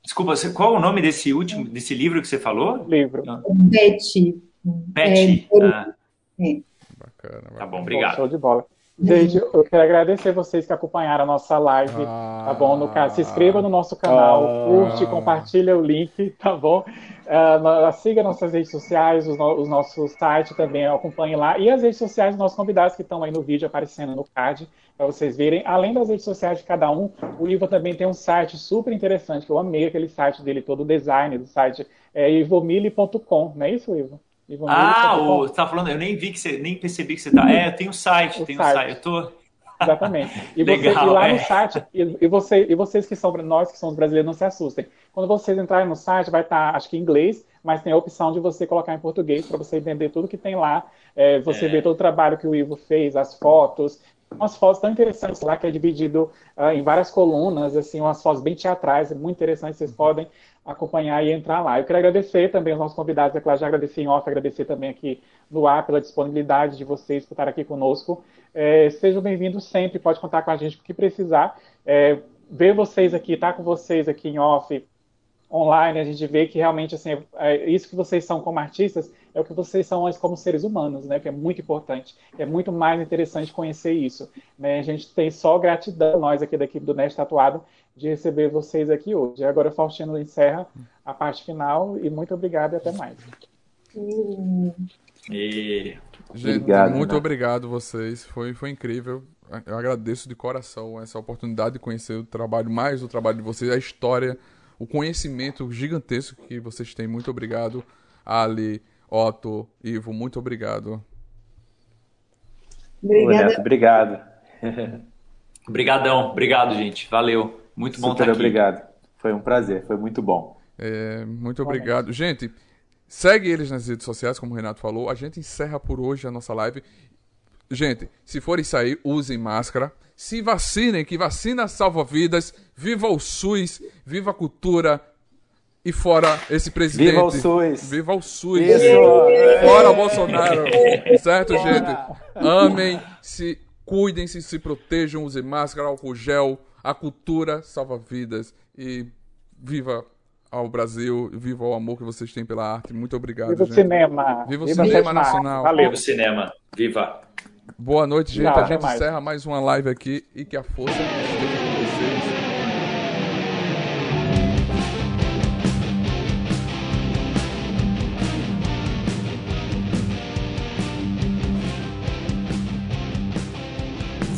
Desculpa, qual é o nome desse último, desse livro que você falou? Livro. Betty. Betty. É, ah. É. Bacana, bacana. Tá bom, obrigado. Show de bola. Gente, eu quero agradecer vocês que acompanharam a nossa live, ah, tá bom? No caso, se inscreva no nosso canal, ah, curte, compartilha o link, tá bom? Uh, siga nossas redes sociais, os, no, os nossos sites também, acompanhe lá. E as redes sociais dos nossos convidados que estão aí no vídeo aparecendo no card, para vocês verem. Além das redes sociais de cada um, o Ivo também tem um site super interessante, que eu amei aquele site dele, todo o design do site, é ivomili.com, não é isso, Ivo? Ah, o, você tá falando, eu nem vi que você, nem percebi que você tá. É, tem um site, tem um site, eu tô. Exatamente. E, Legal, você, e lá é. no site, e, e, você, e vocês que são nós que somos brasileiros, não se assustem. Quando vocês entrarem no site, vai estar, tá, acho que em inglês, mas tem a opção de você colocar em português para você entender tudo que tem lá. É, você é. vê todo o trabalho que o Ivo fez, as fotos, umas fotos tão interessantes lá que é dividido uh, em várias colunas, assim, umas fotos bem teatrais, muito interessantes, vocês podem acompanhar e entrar lá. Eu quero agradecer também aos nossos convidados, é claro, já agradeci em off, agradecer também aqui no ar pela disponibilidade de vocês por estar aqui conosco. É, sejam bem-vindos sempre, pode contar com a gente o que precisar. É, ver vocês aqui, estar tá com vocês aqui em off, online, a gente vê que realmente assim, é, isso que vocês são como artistas é o que vocês são como seres humanos, né? Que é muito importante. É muito mais interessante conhecer isso. Né? A gente tem só gratidão, nós aqui da equipe do Nest Tatuado, de receber vocês aqui hoje. Agora o Faustino encerra a parte final e muito obrigado e até mais. E... Gente, obrigado, muito né? obrigado vocês. Foi, foi incrível. Eu agradeço de coração essa oportunidade de conhecer o trabalho, mais o trabalho de vocês, a história, o conhecimento gigantesco que vocês têm. Muito obrigado, Ali, Otto, Ivo, muito obrigado. Obrigado. obrigado. Obrigadão, obrigado, gente. Valeu. Muito bom Super estar aqui. obrigado. Foi um prazer, foi muito bom. É, muito obrigado. Gente, segue eles nas redes sociais, como o Renato falou. A gente encerra por hoje a nossa live. Gente, se forem sair, usem máscara. Se vacinem, que vacina salva vidas. Viva o SUS, viva a cultura. E fora esse presidente. Viva o SUS. Viva o SUS. Isso. Fora Bolsonaro. certo, gente? Amem, se cuidem, se, se protejam, usem máscara, álcool gel. A cultura salva vidas. E viva ao Brasil, viva o amor que vocês têm pela arte. Muito obrigado. Viva gente. o cinema. Viva o viva cinema nacional. Valeu. Viva o cinema. Viva. Boa noite, gente. Não, a gente mais. encerra mais uma live aqui e que a força esteja com vocês.